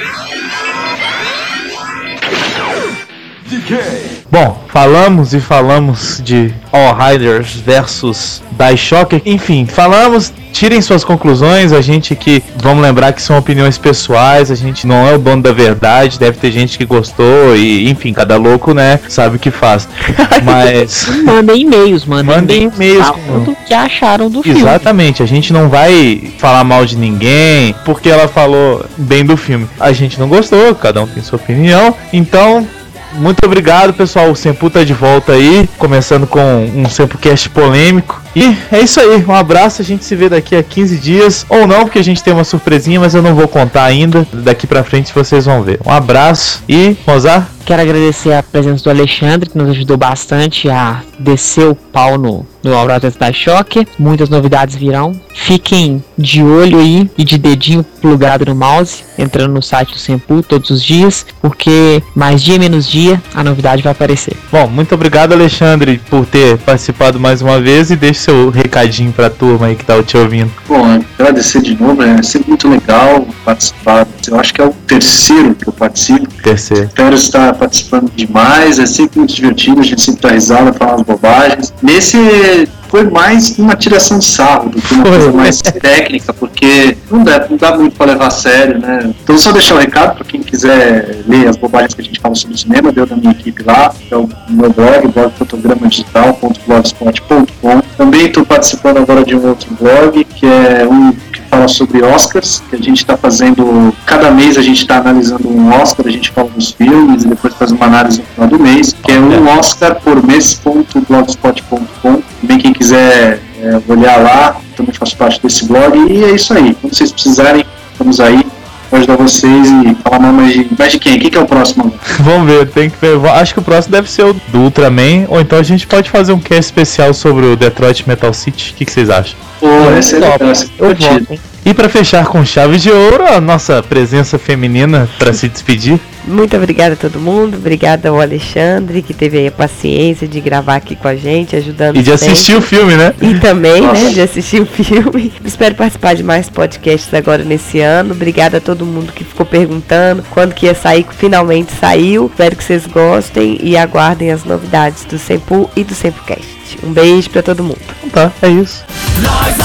Bom, falamos e falamos de All Riders versus Daishock. Enfim, falamos, tirem suas conclusões. A gente aqui, vamos lembrar que são opiniões pessoais. A gente não é o dono da verdade. Deve ter gente que gostou e, enfim, cada louco, né, sabe o que faz. Mas. Mandem e-mails, mandem, Mandem e-mails falando com- o que acharam do filme. Exatamente, a gente não vai falar mal de ninguém porque ela falou bem do filme. A gente não gostou, cada um tem sua opinião. Então, muito obrigado, pessoal. O Sempu tá de volta aí, começando com um Sempocast polêmico. E é isso aí, um abraço. A gente se vê daqui a 15 dias, ou não, porque a gente tem uma surpresinha, mas eu não vou contar ainda. Daqui pra frente vocês vão ver. Um abraço e, Mozart, Quero agradecer a presença do Alexandre, que nos ajudou bastante a descer o pau no, no Auroras da Choque. Muitas novidades virão. Fiquem de olho aí e de dedinho plugado no mouse, entrando no site do Sempu todos os dias, porque mais dia menos dia a novidade vai aparecer. Bom, muito obrigado, Alexandre, por ter participado mais uma vez e deixe seu recadinho pra turma aí que tá te ouvindo. Bom, agradecer de novo, é sempre muito legal participar. Eu acho que é o terceiro que eu participo. Terceiro. Espero estar participando demais, é sempre muito divertido, a gente sempre dá risada, fala umas bobagens. Nesse foi mais uma tiração de sarro do que uma coisa mais técnica, porque não dá, não dá muito para levar a sério, né? Então só deixar o recado para quem quiser ler as bobagens que a gente fala sobre cinema, deu da minha equipe lá, é o meu blog, blogfotogramadigital.blogspot.com. Também estou participando agora de um outro blog, que é um fala sobre Oscars, que a gente está fazendo, cada mês a gente está analisando um Oscar, a gente fala dos filmes e depois faz uma análise no final do mês, que é um Oscar por mês.blogspot.com. Também quem quiser é, olhar lá, também faço parte desse blog, e é isso aí. Quando vocês precisarem, estamos aí para ajudar vocês e falar mais de, mais de quem? O que, é o próximo? Vamos ver, tem que ver. Acho que o próximo deve ser o do Ultraman, ou então a gente pode fazer um cast especial sobre o Detroit Metal City. O que, que vocês acham? Pô, essa é legal, é? E pra fechar com chave de ouro, a nossa presença feminina pra se despedir. Muito obrigada a todo mundo, obrigada ao Alexandre que teve aí a paciência de gravar aqui com a gente, ajudando E de sempre. assistir o filme, né? E também, Nossa. né, de assistir o filme. Espero participar de mais podcasts agora nesse ano. Obrigada a todo mundo que ficou perguntando quando que ia sair, finalmente saiu. Espero que vocês gostem e aguardem as novidades do Sempu e do SempuCast. Um beijo pra todo mundo. Então tá, é isso. Nós